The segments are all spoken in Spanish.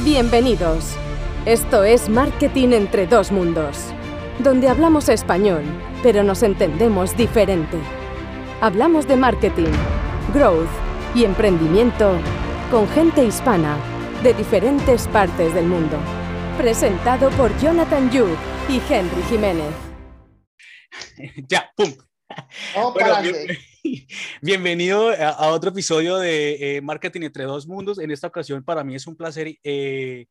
Bienvenidos. Esto es Marketing entre dos mundos, donde hablamos español, pero nos entendemos diferente. Hablamos de marketing, growth y emprendimiento con gente hispana de diferentes partes del mundo. Presentado por Jonathan Yu y Henry Jiménez. ya, pum. Bueno, bien- bienvenido a, a otro episodio de eh, Marketing entre dos mundos. En esta ocasión para mí es un placer eh,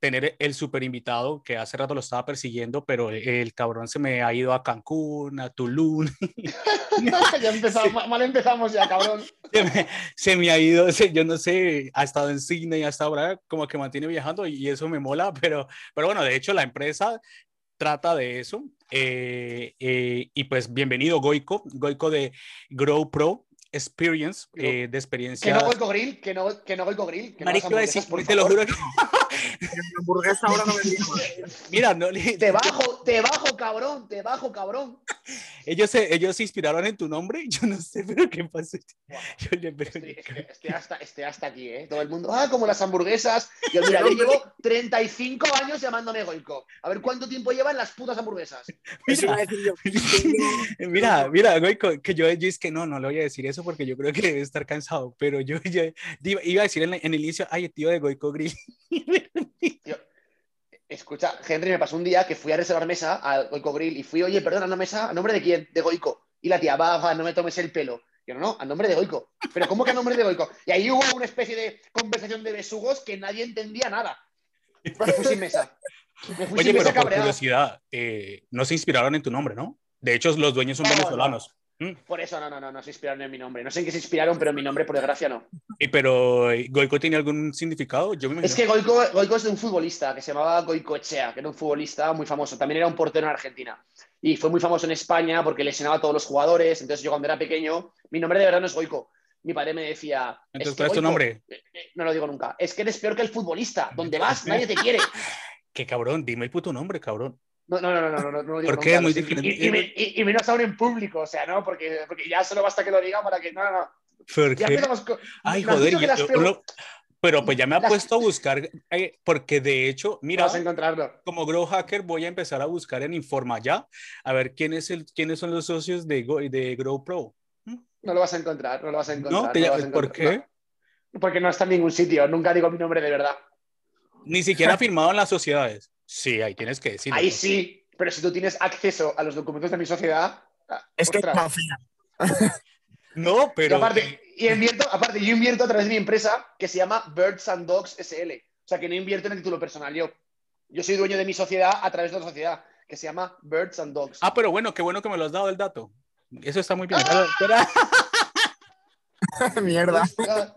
tener el super invitado que hace rato lo estaba persiguiendo, pero el cabrón se me ha ido a Cancún, a Tulum. ya empezamos, ma- mal empezamos ya, cabrón. se, me, se me ha ido, se- yo no sé, ha estado en Sydney, ha estado ahora como que mantiene viajando y eso me mola, pero, pero bueno, de hecho la empresa trata de eso. Eh, eh, y pues bienvenido Goico, Goico de Grow Pro Experience, eh, de Que experiencia. no Goico Grill, que no, que no Goico Grill. Que no Marico, a decir, te lo juro que hamburguesa ahora no me mal. mira, no, Te bajo, te bajo, cabrón, te bajo, cabrón. ellos, se, ellos se inspiraron en tu nombre, yo no sé, pero qué pasó. Yo le- pero- Estoy, estoy- estoy hasta, estoy hasta aquí, ¿eh? Todo el mundo, ah, como las hamburguesas. Yo, mira, yo llevo 35 años llamándome Goico. A ver cuánto tiempo llevan las putas hamburguesas. Mira, mira, güey, co- que yo, yo es que no, no le voy a decir eso porque yo creo que debe estar cansado, pero yo, yo iba, iba a decir en, la- en el inicio, ay, el tío de Goico Grill. Escucha, Henry me pasó un día que fui a reservar mesa al Goico Grill y fui, oye, perdona, ¿una mesa? ¿A nombre de quién? De Goico. Y la tía, va, va, no me tomes el pelo. Yo, no, no, a nombre de Goico. ¿Pero cómo que a nombre de Goico? Y ahí hubo una especie de conversación de besugos que nadie entendía nada. Me fui sin mesa. Me fui Oye, sin pero mesa por cabreado. curiosidad, eh, no se inspiraron en tu nombre, ¿no? De hecho, los dueños son No, no. venezolanos. Mm. Por eso, no, no, no, no se inspiraron en mi nombre. No sé en qué se inspiraron, pero en mi nombre, por desgracia, no. Y, pero, eh, ¿Goico tiene algún significado? Yo me. Es que Goico, Goico es de un futbolista que se llamaba Goico Echea, que era un futbolista muy famoso. También era un portero en Argentina. Y fue muy famoso en España porque lesionaba a todos los jugadores. Entonces, yo cuando era pequeño, mi nombre de verdad no es Goico. Mi padre me decía. Entonces, "Es que, ¿cuál es tu nombre? eh, eh, No lo digo nunca. Es que eres peor que el futbolista. Donde vas, nadie te quiere. Qué cabrón, dime el puto nombre, cabrón. No, no, no, no, no, no, no ¿Por qué? muy diferente. Y, y, me- y- y menos aún en público, o sea, ¿no? Porque, porque ya solo basta que lo diga para que. No, no, no. ¿Por qué? Ay, joder, pero pues ya me ha puesto a buscar, eh, porque de hecho, mira, Vas a encontrarlo. como Grow Hacker voy a empezar a buscar en Informa ya, a ver quién es el, quiénes son los socios de, Go- de Grow Pro. No lo vas a encontrar, no lo vas a encontrar. ¿No? Te- lo vas a ¿Por encontrar. qué? No, porque no está en ningún sitio, nunca digo mi nombre de verdad. Ni siquiera firmado en las sociedades. Sí, ahí tienes que decirlo. Ahí sí, pero si tú tienes acceso a los documentos de mi sociedad. ah, Es que ostras. confía. No, Y pero aparte, y invierto, aparte, yo invierto a través de mi empresa que se llama Birds and Dogs SL. O sea, que no invierto en el título personal yo. Yo soy dueño de mi sociedad a través de otra sociedad que se llama Birds and Dogs. Ah, pero bueno, qué bueno que me lo has dado el dato. Eso está muy bien. Mierda. Ostras,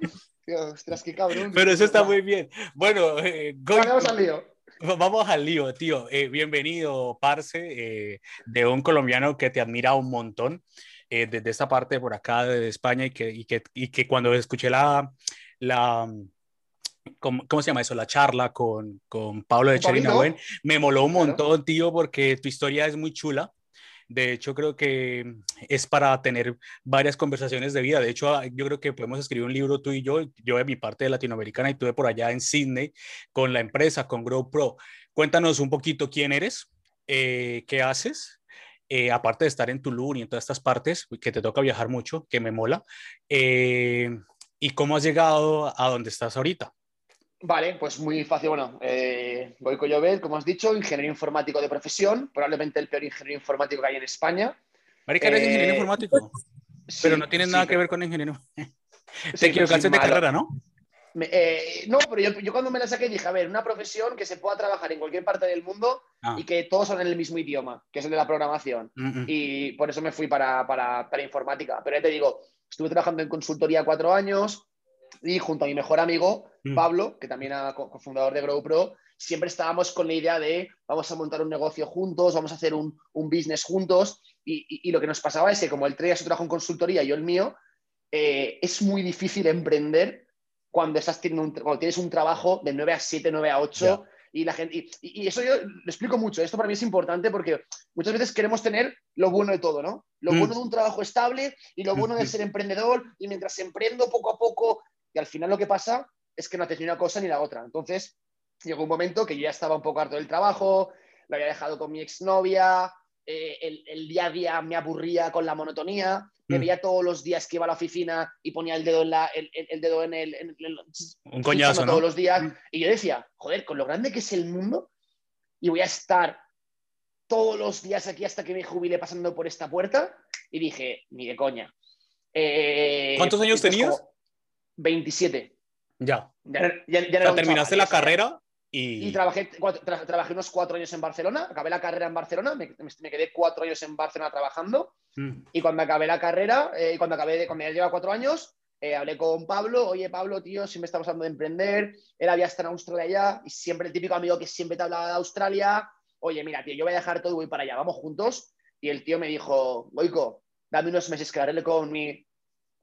ostras, qué cabrón. pero eso está muy bien. Bueno, eh, Vale, vamos al lío. Vamos al lío, tío. Eh, bienvenido, Parce, eh, de un colombiano que te admira un montón eh, desde esta parte por acá de España y que, y que, y que cuando escuché la, la ¿cómo, cómo se llama eso? La charla con, con Pablo de. Cherinawen, me moló un montón, tío, porque tu historia es muy chula. De hecho, creo que es para tener varias conversaciones de vida. De hecho, ah, yo creo que podemos escribir un libro tú y yo, yo de mi parte de latinoamericana y tú de por allá en Sydney con la empresa, con Grow Pro. Cuéntanos un poquito quién eres, eh, qué haces, eh, aparte de estar en Tulum y en todas estas partes, que te toca viajar mucho, que me mola, eh, y cómo has llegado a donde estás ahorita. Vale, pues muy fácil. Bueno, eh, Goico Llobet, como has dicho, ingeniero informático de profesión, probablemente el peor ingeniero informático que hay en España. Marica, eres Eh, ingeniero informático, Sí, pero no tienes sí, nada que ver con ingeniero. sí, Te equivocaste soy de carrera, ¿no? Me- eh, no, pero yo, yo cuando me la saqué dije, a ver, una profesión que se pueda trabajar en cualquier parte del mundo Ah, y que todos son en el mismo idioma, que es el de la programación. Y por eso me fui para, para, para informática. Pero ya te digo, estuve trabajando en consultoría cuatro años y junto a mi mejor amigo, Mm. Pablo, que también era co- cofundador de GrowPro, siempre estábamos con la idea de vamos a montar un negocio juntos, vamos a hacer un, un business juntos. Y, y- y lo que nos pasaba es que como él traía su trabajo en consultoría y yo el mío, eh, es muy difícil emprender cuando, estás teniendo un- cuando tienes un trabajo de 9 a 7, 9 a 8. Y, la gente, y, y eso yo lo explico mucho. Esto para mí es importante porque muchas veces queremos tener lo bueno de todo, ¿no? Lo Mm. bueno de un trabajo estable y lo bueno de ser emprendedor. Y mientras emprendo poco a poco, y al final lo que pasa es que no haces ni una cosa ni la otra. Entonces, llegó un momento que yo ya estaba un poco harto del trabajo, lo había dejado con mi exnovia, eh, el, el día a día me aburría con la monotonía, me Mm. veía todos los días que iba a la oficina y ponía el dedo en, la, el, el- el dedo en el... en Un coñazo, todos los días. Y yo decía, joder, con lo grande que es el mundo, y voy a estar todos los días aquí hasta que me jubile pasando por esta puerta. Y dije, ni de coña. Eh, ¿Cuántos años tenías? como 27. Ya. Ya, ya- ya O sea, terminaste chaval, la carrera y... Y trabajé, tra- trabajé unos cuatro años en Barcelona, acabé la carrera en Barcelona, me, me quedé cuatro años en Barcelona trabajando Mm. y cuando acabé la carrera, eh, cuando acabé, de- cuando ya llevaba cuatro años, eh, hablé con Pablo, oye Pablo, tío, siempre estamos hablando de emprender, él había estado en Australia ya y siempre el típico amigo que siempre te hablaba de Australia, oye, mira, tío, yo voy a dejar todo y voy para allá, vamos juntos. Y el tío me dijo, Goico, dame unos meses que arregle con mi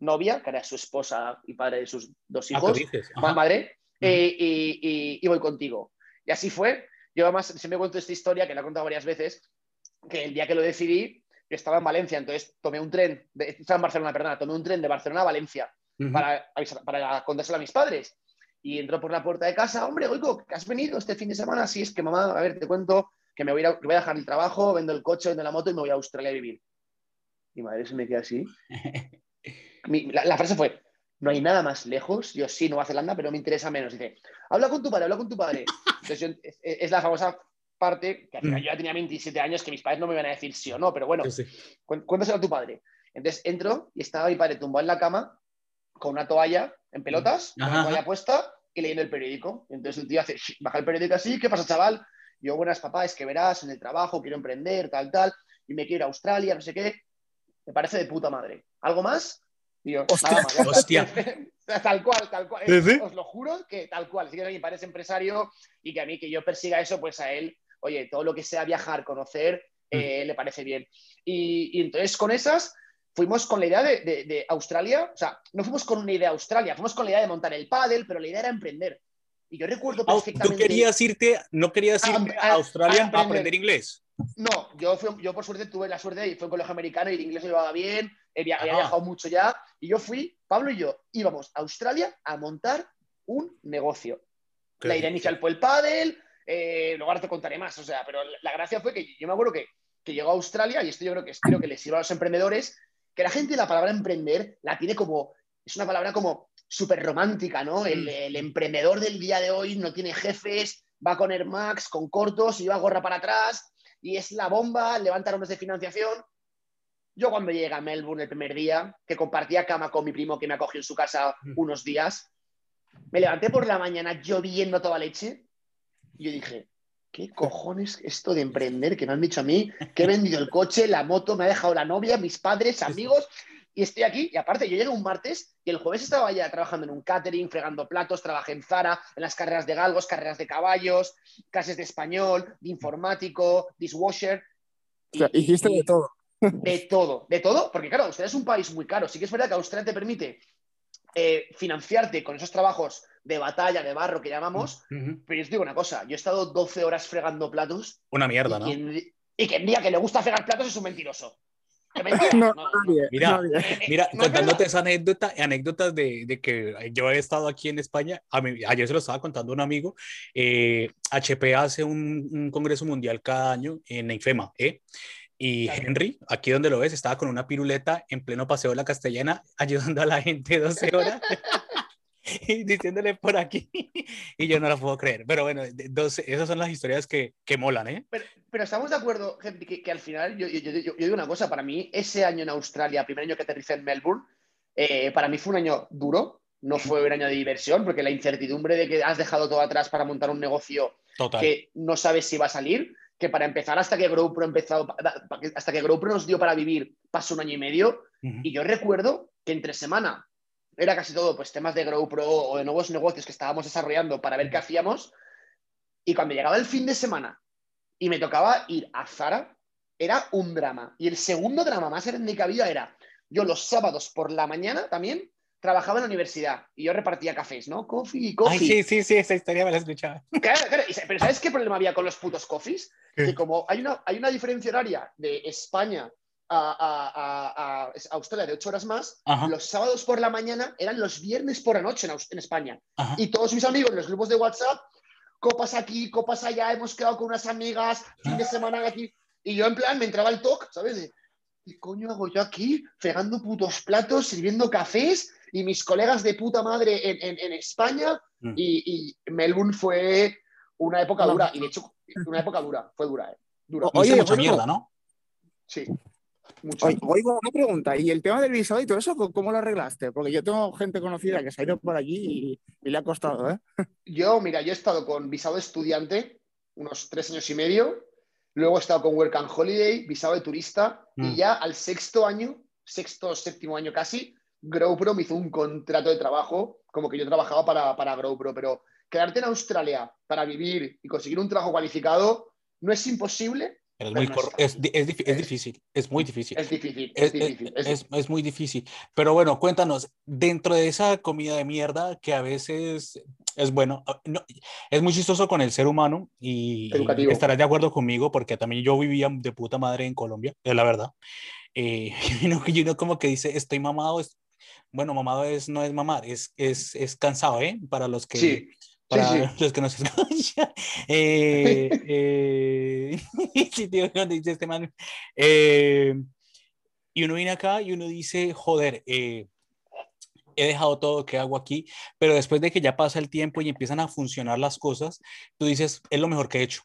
novia, que era su esposa y padre de sus dos Ah, ¿qué hijos, madre, eh, y, y- y voy contigo. Y así fue. Yo además siempre cuento esta historia, que la he contado varias veces, que el día que lo decidí, yo estaba en Valencia, entonces tomé un tren, de, estaba en Barcelona, perdona, tomé un tren de Barcelona a Valencia Ujú. para, avisar- para contárselo a mis padres. Y entró por la puerta de casa, hombre, Goico, ¿que has venido este fin de semana? Sí, es que mamá, a ver, te cuento que me voy a, que voy a dejar el trabajo, vendo el coche, vendo la moto y me voy a Australia a vivir. Mi madre se me queda así. Mi- la, la frase fue, no hay nada más lejos, yo sí, Nueva Zelanda, pero me interesa menos. Dice, habla con tu padre, habla con tu padre. Entonces yo- es, es la famosa parte, que al final Mm. yo ya tenía 27 años, que mis padres no me iban a decir sí o no, pero bueno, Sí, sí. Cuén- Cuéntaselo a tu padre. Entonces entro y estaba mi padre tumbado en la cama con una toalla en pelotas, con la toalla puesta y leyendo el periódico. Entonces el tío hace, baja el periódico así, ¿qué pasa, chaval? Yo, buenas papá, es que verás en el trabajo, quiero emprender, tal, tal, y me quiero ir a Australia, no sé qué. Me parece de puta madre. ¿Algo más? Y yo, Hostia. más. Hostia. tal cual, tal cual. ¿Sí? Os lo juro que tal cual. Si que mi padre es empresario y que a mí que yo persiga eso, pues a él, oye, todo lo que sea viajar, conocer, eh, le parece bien. Y, y entonces con esas fuimos con la idea de, de- de Australia, o sea, no fuimos con una idea de Australia, fuimos con la idea de montar el pádel, pero la idea era emprender. Y yo recuerdo ¿Tú perfectamente... querías irte, no querías A- irte a- a Australia a a aprender inglés? No, yo, fui- yo por suerte tuve la suerte y fue un colegio americano y el inglés lo llevaba bien, he via- había Ajá. viajado mucho ya, y yo fui, Pablo y yo íbamos a Australia a montar un negocio. ¿Qué La idea inicial fue el pádel, eh, luego ahora te contaré más, o sea, pero la, la gracia fue que yo me acuerdo que, que llegó a Australia, y esto yo creo que espero que les sirva a los emprendedores, que la gente la palabra emprender la tiene como, es una palabra como súper romántica, ¿no? El, Mm. el emprendedor del día de hoy no tiene jefes, va con Air Max, con cortos, y lleva gorra para atrás, y es la bomba, levanta rondas de financiación. Yo cuando llegué a Melbourne el primer día, que compartía cama con mi primo que me acogió en su casa Mm. unos días, me levanté por la mañana lloviendo toda leche y yo dije, ¿qué cojones esto de emprender que me han dicho a mí? Que he vendido el coche, la moto, me ha dejado la novia, mis padres, amigos y estoy aquí. Y aparte, yo llegué un martes y el jueves estaba ya trabajando en un catering, fregando platos, trabajé en Zara, en las carreras de galgos, carreras de caballos, clases de español, de informático, dishwasher. O sea, hiciste de todo. De todo, de todo, porque claro, Australia es un país muy caro. Sí que es verdad que Australia te permite eh, financiarte con esos trabajos de batalla, de barro que llamamos, pero yo os digo una cosa, yo he estado 12 horas fregando platos Una mierda, y, ¿no? quien, y quien diga que le gusta fregar platos es un mentiroso. Mira, Mira, contándote verdad. esa anécdota, anécdotas de, de que yo he estado aquí en España, a mí- ayer se lo estaba contando un amigo, eh, HP hace un, un congreso mundial cada año en IFEMA, ¿eh? Y. Henry, aquí donde lo ves, estaba con una piruleta en pleno paseo de la Castellana, ayudando a la gente 12 horas. y diciéndole por aquí, y yo no la puedo creer, pero bueno, de- 12 esas son las historias que, que molan, ¿eh? Pero, pero estamos de acuerdo, gente, que, que al final, yo, yo- yo- yo- yo digo una cosa, para mí, ese año en Australia, primer año que aterricé en Melbourne, eh, para mí fue un año duro, no fue un año de diversión, porque la incertidumbre de que has dejado todo atrás para montar un negocio Total. que no sabes si va a salir, que para empezar, hasta que GrowPro empezó, hasta que GrowPro nos dio para vivir, pasó un año y medio, y yo recuerdo que entre semana era casi todo pues temas de GrowPro o de nuevos negocios que estábamos desarrollando para ver qué hacíamos. Y cuando llegaba el fin de semana y me tocaba ir a Zara, era un drama. Y el segundo drama más grande que había era, yo los sábados por la mañana también trabajaba en la universidad y yo repartía cafés, ¿no? Coffee, coffee. Ay, sí, sí, sí, esa historia me la escuchaba. Claro, claro. Y sa- Pero ¿sabes qué problema había con los putos coffees? Que como hay una, hay una diferencia horaria de España a, Australia de ocho horas más, los sábados por la mañana eran los viernes por la noche en, España. Y todos mis amigos en los grupos de WhatsApp, copas aquí, copas allá, hemos quedado con unas amigas, fin de semana aquí. Y yo en plan me entraba el toque, ¿sabes? ¿Qué coño hago yo aquí? Fregando putos platos, sirviendo cafés y mis colegas de puta madre en, España. Mm. Y, Melbourne fue una época dura. Y de hecho, una época dura, fue dura, ¿eh? Dura. Oye, mucha mierda, ¿no? Sí. Oigo una pregunta, ¿y el tema del visado y todo eso, cómo lo arreglaste? Porque yo tengo gente conocida que se ha ido por allí y, le ha costado, ¿eh? Yo, mira, yo he estado con visado estudiante unos tres años y medio, luego he estado con Work and Holiday, visado de turista, y mm. ya al sexto año, sexto, séptimo año casi, GrowPro me hizo un contrato de trabajo, como que yo trabajaba para, para GrowPro, pero quedarte en Australia para vivir y conseguir un trabajo cualificado no es imposible, es, muy es, es, difícil, es muy difícil. Es difícil, es, difícil. Es, muy difícil. Pero bueno, cuéntanos, dentro de esa comida de mierda que a veces es bueno, ah, no, es muy chistoso con el ser humano y, estarás de acuerdo conmigo porque también yo vivía de puta madre en Colombia, es la verdad. Eh, y uno, uno como que dice, estoy mamado, es, bueno, mamado es, no es mamar, es, es, es cansado, ¿eh? Para los que... Sí para los que nos escuchan. Eh, eh, sí, tío, dice este man. Eh, y uno viene acá y uno dice, joder, he dejado todo que hago aquí, pero después de que ya pasa el tiempo y empiezan a funcionar las cosas, tú dices, es lo mejor que he hecho.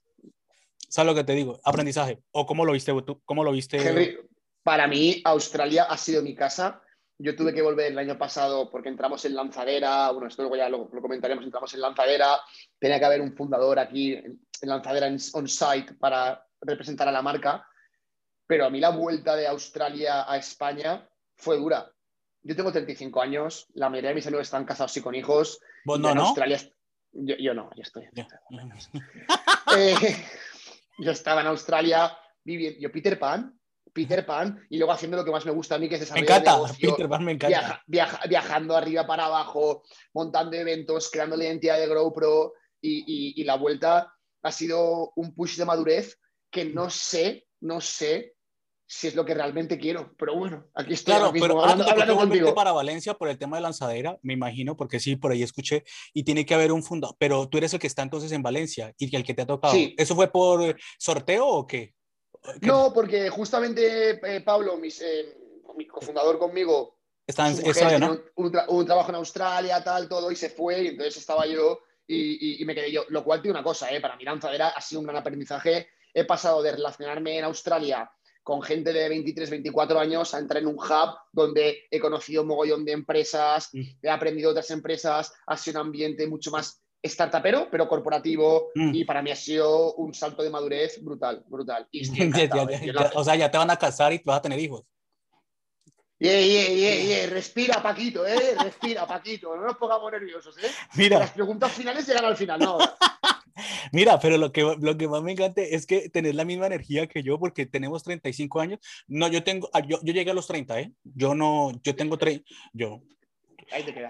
¿Sabes lo que te digo? Aprendizaje. ¿O cómo lo viste tú? ¿Cómo lo viste? Henry, para mí, Australia ha sido mi casa yo tuve que volver el año pasado porque entramos en lanzadera, bueno, esto luego ya lo, comentaremos, entramos en lanzadera, tenía que haber un fundador aquí en, lanzadera on-site para representar a la marca, pero a mí la vuelta de Australia a España fue dura. Yo tengo 35 años, la mayoría de mis amigos están casados y con hijos. ¿Vos no, no? Australia, yo, no, yo estoy. Eh, yo estaba en Australia viviendo, yo Peter Pan, Peter Pan y luego haciendo lo que más me gusta a mí, que es desarrollar Me encanta, Peter Pan me encanta. viajando arriba para abajo, montando eventos, creando la identidad de GrowPro y, y, la vuelta ha sido un push de madurez que no sé, no sé si es lo que realmente quiero. Pero bueno, aquí estoy claro, pero hablando, contigo. para Valencia por el tema de lanzadera, me imagino, porque sí, por ahí escuché, y tiene que haber un fundador. Pero tú eres el que está entonces en Valencia y el que te ha tocado. ¿Eso fue por sorteo o qué? No, porque justamente eh, Pablo, eh, mi cofundador conmigo, está en ¿no? Un, trabajo en Australia, tal, todo, y se fue, y entonces estaba yo y, me quedé yo. Lo cual tiene una cosa, eh, para mi lanzadera ha sido un gran aprendizaje. He pasado de relacionarme en Australia con gente de 23, 24 años a entrar en un hub donde he conocido un mogollón de empresas, mm. he aprendido otras empresas, ha sido un ambiente mucho más startupero, pero corporativo, mm. y para mí ha sido un salto de madurez brutal, brutal. Y ¿eh? o sea, ya te van a casar y vas a tener hijos. Yeah, yeah, yeah, yeah. Respira, Paquito, ¿eh? Respira, Paquito. No nos pongamos nerviosos, ¿eh? Mira. Las preguntas finales llegan al final, ¿no? Mira, pero lo que, lo que más me encanta es que tenés la misma energía que yo, porque tenemos 35 años. No, yo tengo, ah, yo, yo llegué a los 30, ¿eh? Yo no, yo tengo 30, yo,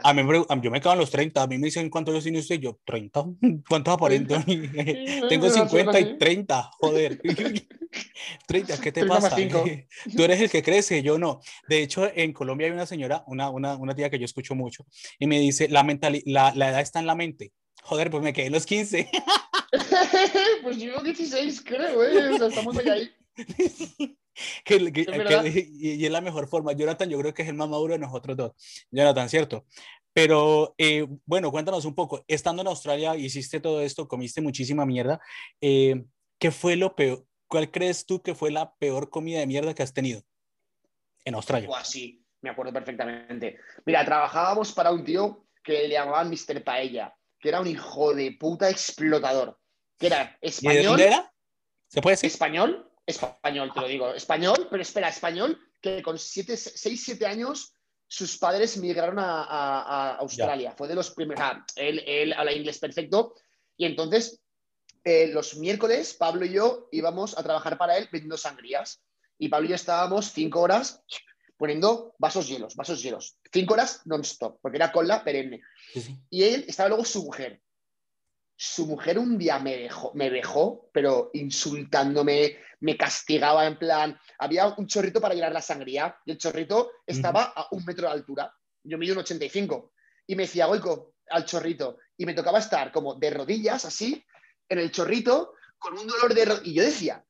a mí, yo me quedo en los 30. A mí me dicen cuántos años tiene usted. Yo, 30. ¿Cuántos aparento? Tengo 50 y 30. Joder. 30, ¿qué te pasa? Tú eres el que crece, yo no. De hecho, en Colombia hay una señora, una, una, una tía que yo escucho mucho, y me dice: la, la, la edad está en la mente. Joder, pues me quedé en los 15. pues yo 16, creo, ¿eh? O sea, estamos ahí. y, es la mejor forma. Jonathan, yo creo que es el más maduro de nosotros dos. Jonathan, ¿cierto? Pero eh, bueno, cuéntanos un poco. Estando en Australia, hiciste todo esto, comiste muchísima mierda. Eh, ¿Qué fue lo peor? ¿Cuál crees tú que fue la peor comida de mierda que has tenido en Australia? sí, me acuerdo perfectamente. Mira, trabajábamos para un tío que le llamaban Mr. Paella, que era un hijo de puta explotador, que era español. de dónde era? ¿Se puede decir? Español, Español, te lo digo. Español, pero espera, español, que con 6, 7 años sus padres migraron a, Australia. Fue de los primeros. él, él, habla inglés perfecto. Y entonces, eh, los miércoles, Pablo y yo íbamos a trabajar para él vendiendo sangrías. Y Pablo y yo estábamos 5 horas poniendo vasos hielos, vasos hielos. 5 horas non-stop, porque era cola perenne. Y él estaba luego su mujer. Su mujer un día me dejó, me dejó, pero insultándome, me castigaba en plan, había un chorrito para llenar la sangría y el chorrito estaba a un metro de altura. Yo mido un 85 y me decía, Goico, al chorrito. Y me tocaba estar como de rodillas, así, en el chorrito, con un dolor de rodillas. Y yo decía,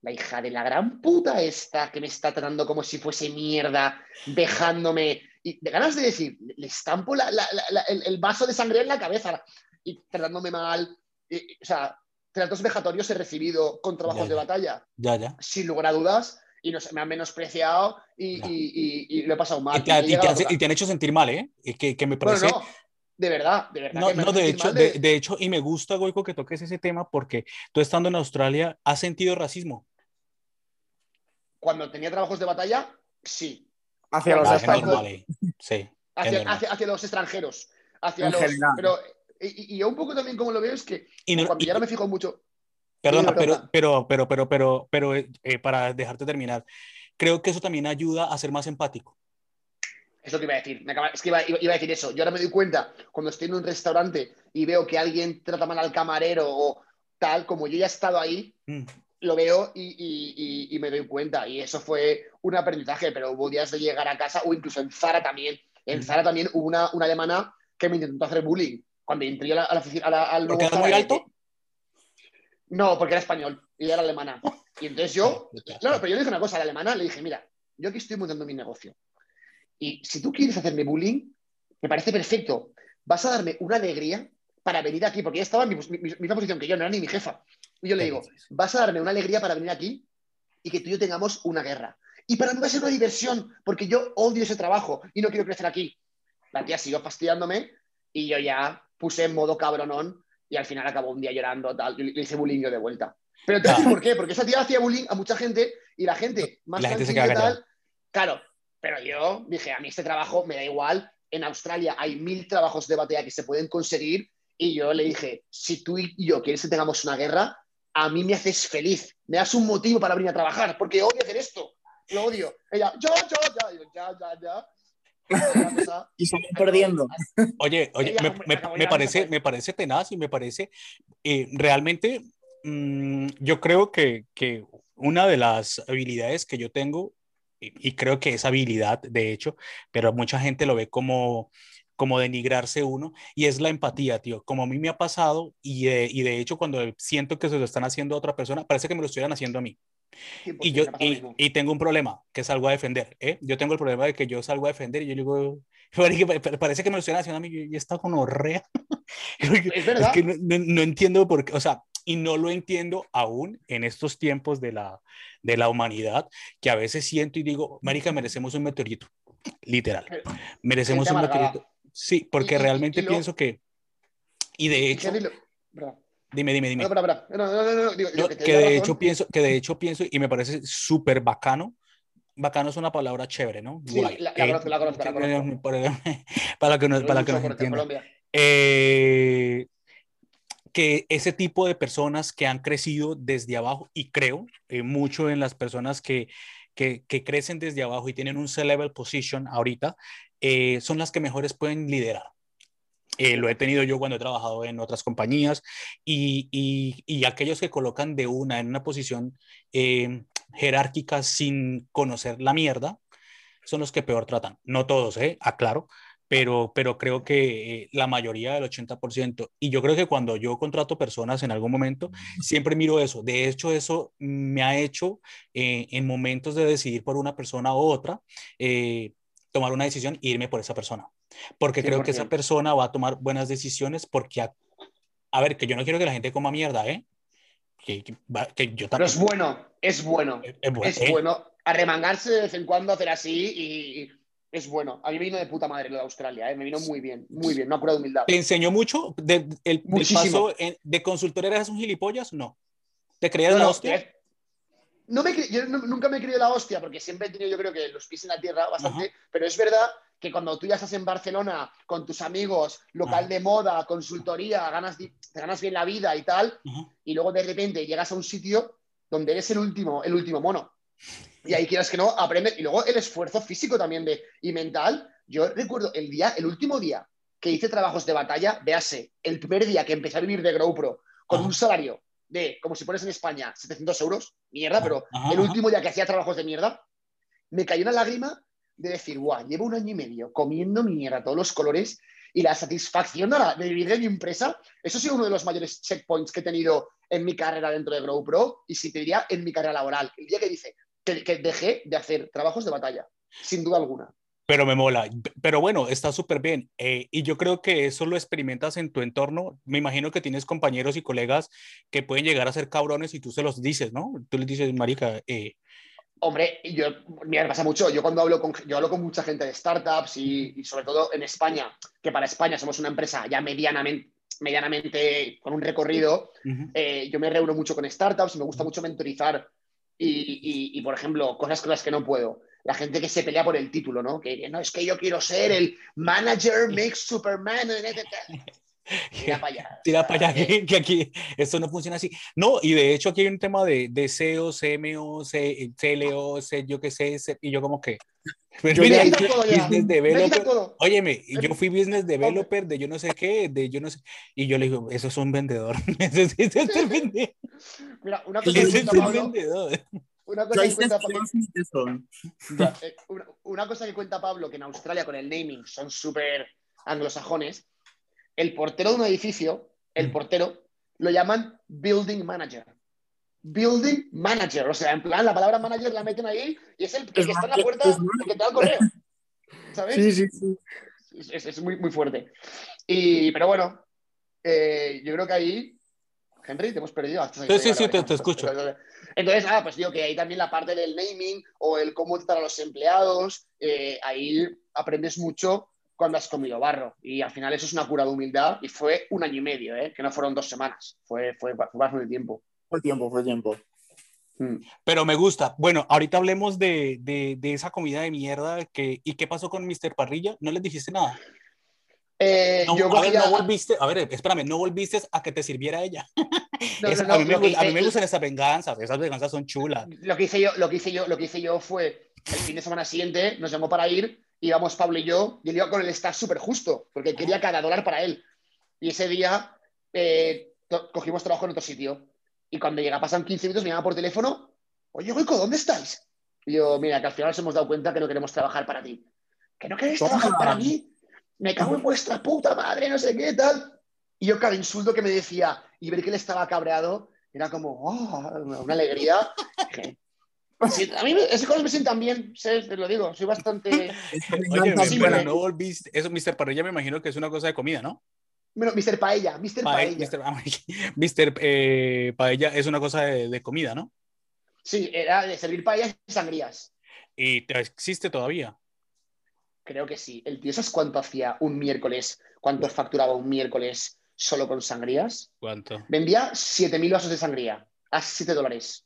la hija de la gran puta esta que me está tratando como si fuese mierda, dejándome. Y de ganas de decir, le estampo el, vaso de sangre en la cabeza y tratándome mal. o sea, tratos vejatorios he recibido con trabajos de batalla. Ya, ya. Sin lugar a dudas. Y no, me han menospreciado y, y, lo he pasado mal. Y te, han hecho sentir mal, ¿eh? Que, que me parece. no. De verdad, de verdad. No, no de, hecho, de... de... hecho, y me gusta, Goico, que toques ese tema porque tú estando en Australia has sentido racismo cuando tenía trabajos de batalla, sí. Hacia los extranjeros. Sí. Hacia, los extranjeros. Hacia los, pero, y, yo un poco también como lo veo es que cuando ya no me fijo mucho. Perdona, pero, pero, pero, pero, pero, pero, eh, para dejarte terminar, creo que eso también ayuda a ser más empático. Es lo que iba a decir. es que iba, a decir eso. Yo ahora me doy cuenta cuando estoy en un restaurante y veo que alguien trata mal al camarero o tal, como yo ya he estado ahí, mm lo veo y, me doy cuenta. Y eso fue un aprendizaje, pero hubo días de llegar a casa, o incluso en Zara también. En Zara también hubo una, una alemana que me intentó hacer bullying. Cuando entré a la, oficina, al ¿Porque era muy alto? No, porque era español y era alemana. Y entonces yo, claro, pero yo le dije una cosa a la alemana, le dije, mira, yo aquí estoy montando mi negocio. Y si tú quieres hacerme bullying, me parece perfecto. Vas a darme una alegría para venir aquí, porque ella estaba en mi, misma posición que yo, no era ni mi jefa. Y yo le digo, vas a darme una alegría para venir aquí y que tú y yo tengamos una guerra. Y para mí va a ser una diversión, porque yo odio ese trabajo y no quiero crecer aquí. La tía siguió fastidiándome y yo ya puse en modo cabronón y al final acabó un día llorando, tal, y le hice bullying yo de vuelta. Pero te voy por qué, porque esa tía hacía bullying a mucha gente y la gente más la gente se tal, claro, pero yo dije, a mí este trabajo me da igual, en Australia hay mil trabajos de batalla que se pueden conseguir y yo le dije, si tú y yo quieres que tengamos una guerra, a mí me haces feliz, me das un motivo para venir a trabajar, porque odio hacer esto, lo odio. Ella, yo, yo, ya, ya, ya, ya. y salen perdiendo. Oye, oye, me, parece, me parece tenaz y me parece eh, realmente, mm, yo creo que, que, una de las habilidades que yo tengo, y creo que es habilidad, de hecho, pero mucha gente lo ve como como denigrarse uno, y es la empatía, tío, como a mí me ha pasado, y de, y de hecho cuando siento que se lo están haciendo a otra persona, parece que me lo estuvieran haciendo a mí. Y yo y, tengo un problema, que salgo a defender, ¿eh? Yo tengo el problema de que yo salgo a defender y yo digo, parece que me lo a mí y está con horrea. Es verdad. Es que no, no, entiendo por qué, o sea, y no lo entiendo aún en estos tiempos de la, de la humanidad, que a veces siento y digo, marica, merecemos un meteorito, literal. Merecemos un meteorito. Sí, porque realmente pienso que, y de hecho, dime, dime, dime. que de hecho pienso, que de hecho pienso y me parece súper bacano. Bacano es una palabra chévere, ¿no? Sí, la, conozco, la conozco, Para que nos, para que nos. Eh, que ese tipo de personas que han crecido desde abajo, y creo eh, mucho en las personas que, que, que, crecen desde abajo y tienen un C-level position ahorita, eh, son las que mejores pueden liderar. Eh, lo he tenido yo cuando he trabajado en otras compañías y, y, aquellos que colocan de una en una posición eh, jerárquica sin conocer la mierda son los que peor tratan. No todos, eh, aclaro, pero, pero creo que la mayoría del 80%. Y yo creo que cuando yo contrato personas en algún momento, siempre miro eso. De hecho, eso me ha hecho en momentos de decidir por una persona u otra tomar una decisión e irme por esa persona. Porque creo que esa persona va a tomar buenas decisiones porque, a, ver, que yo no quiero que la gente coma mierda, ¿eh? Que, que, yo Pero es bueno, es bueno. Es, ¿eh? bueno, arremangarse de vez en cuando, hacer así y, es bueno. A mí me vino de puta madre lo de Australia, ¿eh? me vino muy bien, muy bien, no de humildad. ¿Te enseñó mucho? De, el, paso de consultor eras un gilipollas? No. ¿Te creías la hostia? No me, yo nunca me he creído la hostia, porque siempre he tenido, yo creo que los pies en la tierra bastante, pero es verdad que cuando tú ya estás en Barcelona con tus amigos, local de moda, consultoría, ganas, te ganas bien la vida y tal, y luego de repente llegas a un sitio donde eres el último, el último mono. Y ahí quieras que no, aprendes. Y luego el esfuerzo físico también de, y mental. Yo recuerdo el día, el último día que hice trabajos de batalla, véase, el primer día que empecé a vivir de GrowPro con un salario de, como si pones en España, 700 euros, mierda, pero Ajá, el último día que hacía trabajos de mierda, me cayó una lágrima de decir, guau, llevo un año y medio comiendo mierda todos los colores y la satisfacción de, vivir de mi empresa, eso ha sido uno de los mayores checkpoints que he tenido en mi carrera dentro de GrowPro y si te diría en mi carrera laboral. El día que dice que, que dejé de hacer trabajos de batalla, sin duda alguna. Pero me mola. Pero bueno, está súper bien. Eh, y yo creo que eso lo experimentas en tu entorno. Me imagino que tienes compañeros y colegas que pueden llegar a ser cabrones y tú se los dices, ¿no? Tú les dices, marica, eh, Hombre, yo, mira, me pasa mucho. Yo cuando hablo con, yo hablo con mucha gente de startups y, y sobre todo en España, que para España somos una empresa ya medianamente, medianamente con un recorrido, ujú, eh, yo me reúno mucho con startups y me gusta mucho mentorizar y, y- y, por ejemplo, cosas con las que no puedo. La gente que se pelea por el título, ¿no? Que no, es que yo quiero ser el manager makes Superman. Tira para allá. tira para allá, Eh, que, que aquí esto no funciona así. No, y de hecho aquí hay un tema de, de SEO, CMO, C- CLO, C, yo qué sé, y yo como que... Yo mira, business developer. Óyeme, y yo fui business developer de yo no sé qué, de yo no sé, y yo le digo, eso es un vendedor, Mira, una cosa que es un vendedor. Una cosa que cuenta Pablo. Eh, una, una cosa que cuenta Pablo, que en Australia con el naming son súper anglosajones, el portero de un edificio, el Mm. portero, lo llaman building manager. Building manager, o sea, en plan, la palabra manager la meten ahí y es el, que está en la puerta el que te da el correo. ¿Sabes? Sí, sí, sí. Es, es- es muy, muy fuerte. Y, pero bueno, eh, yo creo que ahí, Henry, te hemos perdido. Hasta Sí, sí, sí, te- te escucho. Entonces, nada, pues digo que ahí también la parte del naming o el cómo tratar a los empleados, eh, ahí aprendes mucho cuando has comido barro. Y al final eso es una cura de humildad y fue un año y medio, ¿eh? que no fueron dos semanas, fue, fue, fue bastante tiempo. Fue tiempo, fue tiempo. Mm. Pero me gusta. Bueno, ahorita hablemos de, de, de esa comida de mierda que, ¿y qué pasó con Mr. Parrilla? ¿No les dijiste nada? Eh, No, yo a ver, no volviste, a ver, espérame, no volviste a que te sirviera ella. no, Esa- no, a, mí me, gu- a mí hice- me gustan esas venganzas, esas venganzas son chulas. lo que hice yo, lo que hice yo, lo que hice yo fue el fin de semana siguiente, nos llamó para ir, íbamos Pablo y yo, y él iba con el staff súper justo, porque quería cada dólar para él. Y ese día eh, cogimos trabajo en otro sitio. Y cuando llega, pasan 15 minutos, me llama por teléfono, oye, Goico, ¿dónde estáis? Y yo, mira, que al final nos hemos dado cuenta que no queremos trabajar para ti. ¿Que no queréis trabajar para mí? Me cago en vuestra puta madre, no sé qué, tal. Y yo cada insulto que me decía y ver que él estaba cabreado, era como, oh, una alegría. Sí, a mí esas cosas me sientan bien, sé, te lo digo, soy bastante... Oye, pero no volviste, eso, Mr. Parrilla me imagino que es una cosa de comida, ¿no? Bueno, Mr. Paella, Mr. Pae- Paella. Mr. ah, Mr. eh, Paella es una cosa de, de comida, ¿no? Sí, era de servir paellas y sangrías. Y te- existe todavía. Creo que sí. El tío, ¿sabes cuánto hacía un miércoles? ¿Cuánto facturaba un miércoles solo con sangrías? ¿Cuánto? Vendía 7.000 vasos de sangría a 7 dólares.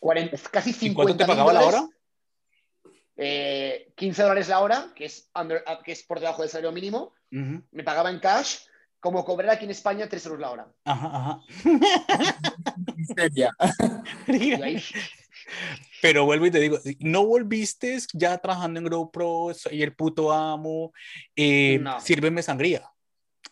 40, casi 50 ¿Y cuánto te pagaba la hora? Eh, 15 dólares la hora, que es, under- que es por debajo del salario mínimo. Me pagaba en cash, como cobrar aquí en España 3 euros la hora. Ajá, ajá. miseria. Y ahí, Pero vuelvo y te digo, no volviste ya trabajando en GoPro, soy el puto amo, eh, No. sírveme sangría.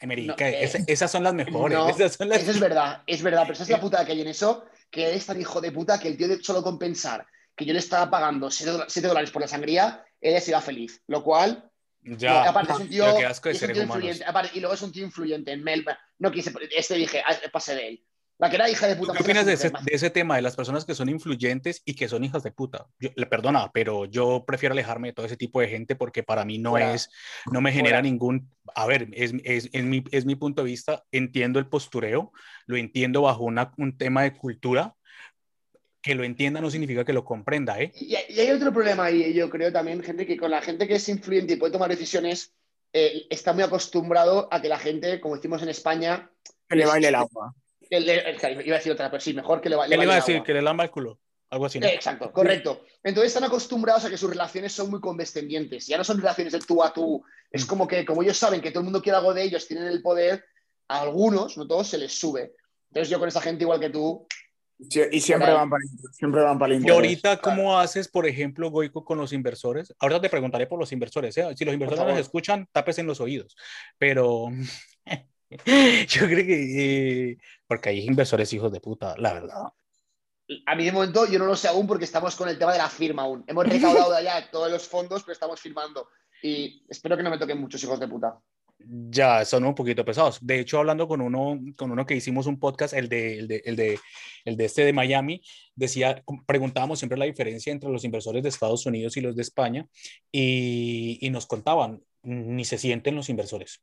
América, No, eh, esa- esas son las mejores. no, esas son las... Eso es verdad, es verdad, pero esa es la puta que hay en eso, que es tan hijo de puta que el tío de solo compensar que yo le estaba pagando 7 dólares por la sangría, ella se iba feliz. Lo cual, Ya, aparte es un tío, es un tío influyente, aparte- y luego es un tío influyente en Melbourne. No quise, este dije, ah, pasé de él. La que era hija de ¿Tú puta. qué opinas de ese, de ese tema de las personas que son influyentes y que son hijas de puta? Yo, le perdona, pero yo prefiero alejarme de todo ese tipo de gente porque para mí no Fuera. es, no me genera Fuera. ningún, a ver, es, es, es mi, es mi punto de vista, entiendo el postureo, lo entiendo bajo una, un tema de cultura, que lo entienda no significa que lo comprenda, ¿eh? Y, y hay otro problema ahí, yo creo también, gente, que con la gente que es influyente y puede tomar decisiones, eh, está muy acostumbrado a que la gente, como decimos en España, Que le baile el agua. Que le- iba a decir otra, pero sí, mejor que le, va- ¿Qué le vaya iba a decir? agua. Que le lamba el culo, algo así, ¿no? Eh, Exacto, correcto. Entonces están acostumbrados a que sus relaciones son muy condescendientes. Ya no son relaciones de tú a tú. Es como que, como ellos saben que todo el mundo quiere algo de ellos, tienen el poder, a algunos, no todos, se les sube. Entonces yo con esa gente igual que tú, y siempre van para siempre van para el Y ahorita, ¿cómo haces, por ejemplo, Goico, con los inversores? Ahora te preguntaré por los inversores. ¿eh? Si los inversores nos escuchan, tapes en los oídos. Pero yo creo que... Eh, porque hay inversores hijos de puta, la verdad. A mí de momento yo no lo sé aún porque estamos con el tema de la firma aún. Hemos recaudado ya todos los fondos, pero estamos firmando. Y espero que no me toquen muchos hijos de puta ya son un poquito pesados. De hecho, hablando con uno, con uno que hicimos un podcast, el de, el de, el de, el de este de Miami, decía, preguntábamos siempre la diferencia entre los inversores de Estados Unidos y los de España y, y nos contaban, ni se sienten los inversores,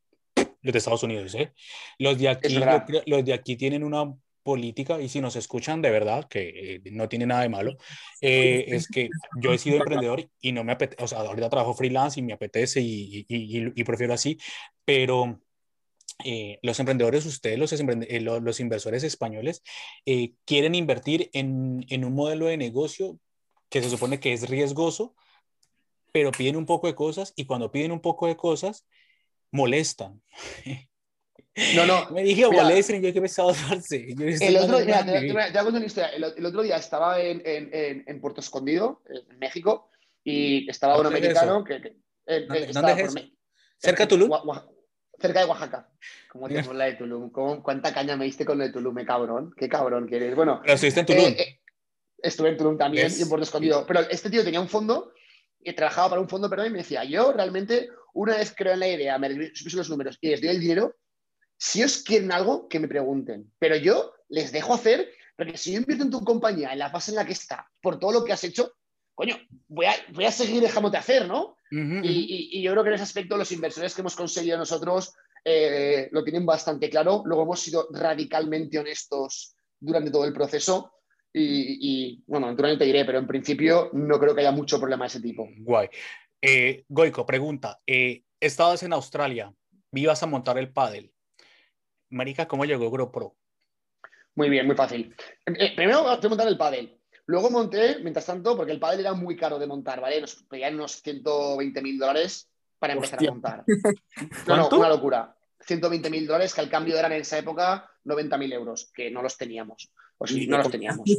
los de Estados Unidos, ¿eh? Los de aquí, los de aquí tienen una política y si nos escuchan de verdad, que eh, no tiene nada de malo, eh, es que yo he sido emprendedor y no me apetece, o sea, ahorita trabajo freelance y me apetece y, y, y, prefiero así, pero eh, los emprendedores, ustedes, los, los, inversores españoles, quieren invertir en, en un modelo de negocio que se supone que es riesgoso, pero piden un poco de cosas y cuando piden un poco de cosas, molestan. No, no. Me dije Wallestring, yo que pesado darse. El otro, mira, te, te, te, una historia. El, el, otro día estaba en, en, en, Puerto Escondido, en México, y estaba un americano que, que eh, ¿Dónde, ¿dónde es eso? ¿Cerca de Tulum? cerca de Oaxaca. Como tenemos la de Tulum. ¿Cómo, ¿Cuánta caña me diste con la de Tulum, me cabrón? Qué cabrón que eres. Bueno. Pero estuviste en Tulum. Eh, eh, estuve en Tulum también yes. y en Puerto Escondido. Pero este tío tenía un fondo y trabajaba para un fondo, perdón, y me decía, yo realmente, una vez creo en la idea, me puse los números y les doy el dinero, si os quieren algo, que me pregunten. Pero yo les dejo hacer, porque si yo invierto en tu compañía, en la fase en la que está, por todo lo que has hecho, coño, voy a, voy a seguir dejándote hacer, ¿no? Uh -huh. y, y, y, yo creo que en ese aspecto los inversores que hemos conseguido nosotros eh, lo tienen bastante claro. Luego hemos sido radicalmente honestos durante todo el proceso. Y, y bueno, naturalmente te diré, pero en principio no creo que haya mucho problema de ese tipo. Guay. Eh, Goico, pregunta. Eh, estabas en Australia, ibas a montar el pádel. Marica, ¿cómo llegó GoPro? Muy bien, muy fácil. Eh, primero a montar el pádel. Luego monté, mientras tanto, porque el pádel era muy caro de montar, ¿vale? Nos pedían unos 120 mil dólares para empezar Hostia. a montar. No, no, una locura. 120 mil dólares, que al cambio eran en esa época 90 mil euros, que no los teníamos. O sea, no los teníamos.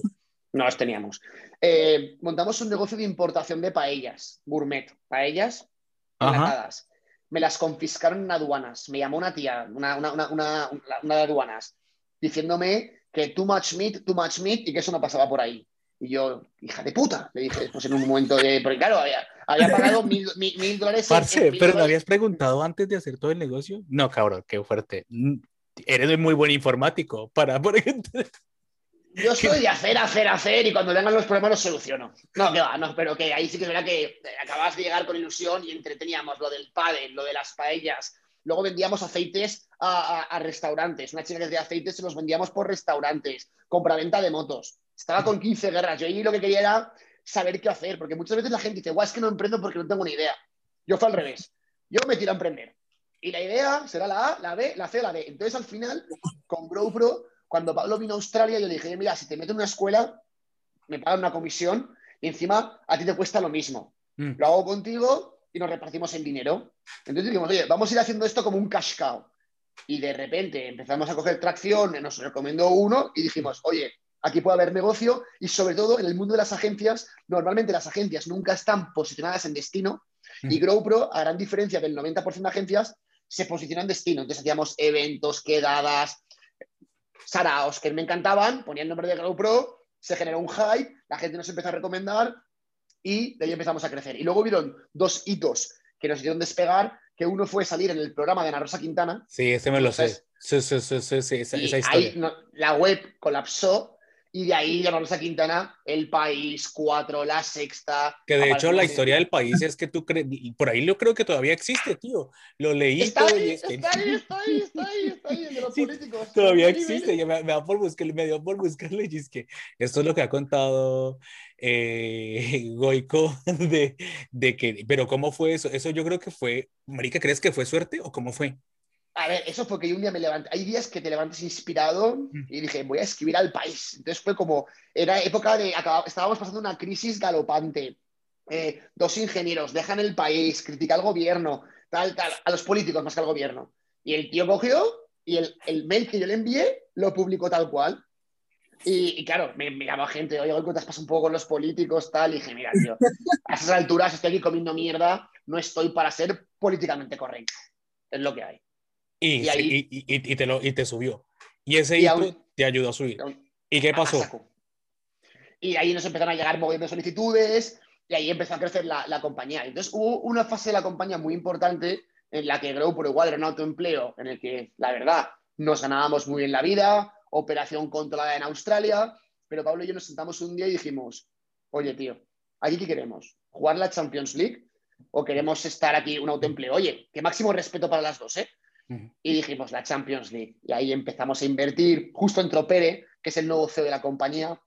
No los teníamos. Eh, montamos un negocio de importación de paellas, gourmet, paellas enlatadas. Me las confiscaron en aduanas. Me llamó una tía, una, una, una, una, una de aduanas, diciéndome que too much meat, too much meat y que eso no pasaba por ahí. Y yo, hija de puta, le dije después en un momento de. Porque claro, había, había pagado mil, mil, mil dólares. Parce, en, pero ¿me habías preguntado antes de hacer todo el negocio? No, cabrón, qué fuerte. Eres muy buen informático para. Por ejemplo. Yo soy de hacer, hacer, hacer y cuando vengan los problemas los soluciono. No, que va, no, pero que ahí sí que es verdad que acabas de llegar con ilusión y entreteníamos lo del padre, lo de las paellas. Luego vendíamos aceites a, a, a restaurantes. Una chica de aceites se los vendíamos por restaurantes. Compraventa de motos. Estaba con 15 guerras. Yo ahí lo que quería era saber qué hacer, porque muchas veces la gente dice, guau, es que no emprendo porque no tengo ni idea. Yo fue al revés. Yo me tiro a emprender. Y la idea será la A, la B, la C, la D. Entonces, al final, con GrowPro, cuando Pablo vino a Australia, yo le dije, mira, si te meto en una escuela, me pagan una comisión y encima a ti te cuesta lo mismo. Mm. Lo hago contigo y nos repartimos el dinero. Entonces dijimos, oye, vamos a ir haciendo esto como un cash cow. Y de repente empezamos a coger tracción, nos recomendó uno y dijimos, oye, aquí puede haber negocio y sobre todo en el mundo de las agencias, normalmente las agencias nunca están posicionadas en destino mm. y GrowPro, a gran diferencia del 90% de agencias, se posiciona en destino. Entonces hacíamos eventos, quedadas, saraos que me encantaban, ponía el nombre de GrowPro, se generó un hype, la gente nos empezó a recomendar y de ahí empezamos a crecer. Y luego vieron dos hitos que nos hicieron despegar, que uno fue salir en el programa de Ana Rosa Quintana. Sí, ese me lo sé. Sí, sí, sí, sí, sí esa, esa historia. Ahí no, la web colapsó y de ahí llamamos a Quintana El País, Cuatro, La Sexta. Que de hecho la historia del país es que tú crees, y por ahí lo creo que todavía existe, tío. Lo leí está todo ahí. Está ahí, está ahí, está ahí, está ahí, de los sí, políticos. Todavía existe, y me, me, da por buscar, me dio por buscarle y es que esto es lo que ha contado eh, Goico de, de que, pero ¿cómo fue eso? Eso yo creo que fue, Marica, ¿crees que fue suerte o cómo fue? A ver, eso fue que yo un día me levanté. Hay días que te levantas inspirado y dije, voy a escribir al país. Entonces fue como, era época de, estábamos pasando una crisis galopante. Eh, dos ingenieros dejan el país, critica al gobierno, tal, tal, a los políticos más que al gobierno. Y el tío cogió y el, el mail que yo le envié lo publicó tal cual. Y, claro, me miraba gente, oye, ¿qué te has un poco con los políticos? Tal, y dije, mira, tío, a esas alturas estoy aquí comiendo mierda, no estoy para ser políticamente correcto. Es lo que hay. Y, y, te, lo, y te subió. Y ese hito te ayudó a subir. ¿Y qué pasó? Y ahí nos empezaron a llegar moviendo solicitudes y ahí empezó a crecer la, la, compañía. Entonces hubo una fase de la compañía muy importante en la que Grow por igual era un autoempleo, en el que, la verdad, nos ganábamos muy bien la vida, operación controlada en Australia, pero Pablo y yo nos sentamos un día y dijimos, oye, tío, ¿aquí qué queremos? ¿Jugar la Champions League? ¿O queremos estar aquí un autoempleo? Oye, qué máximo respeto para las dos, ¿eh? Y dijimos, la Champions League. Y ahí empezamos a invertir. Justo entró Pere, que es el nuevo CEO de la compañía,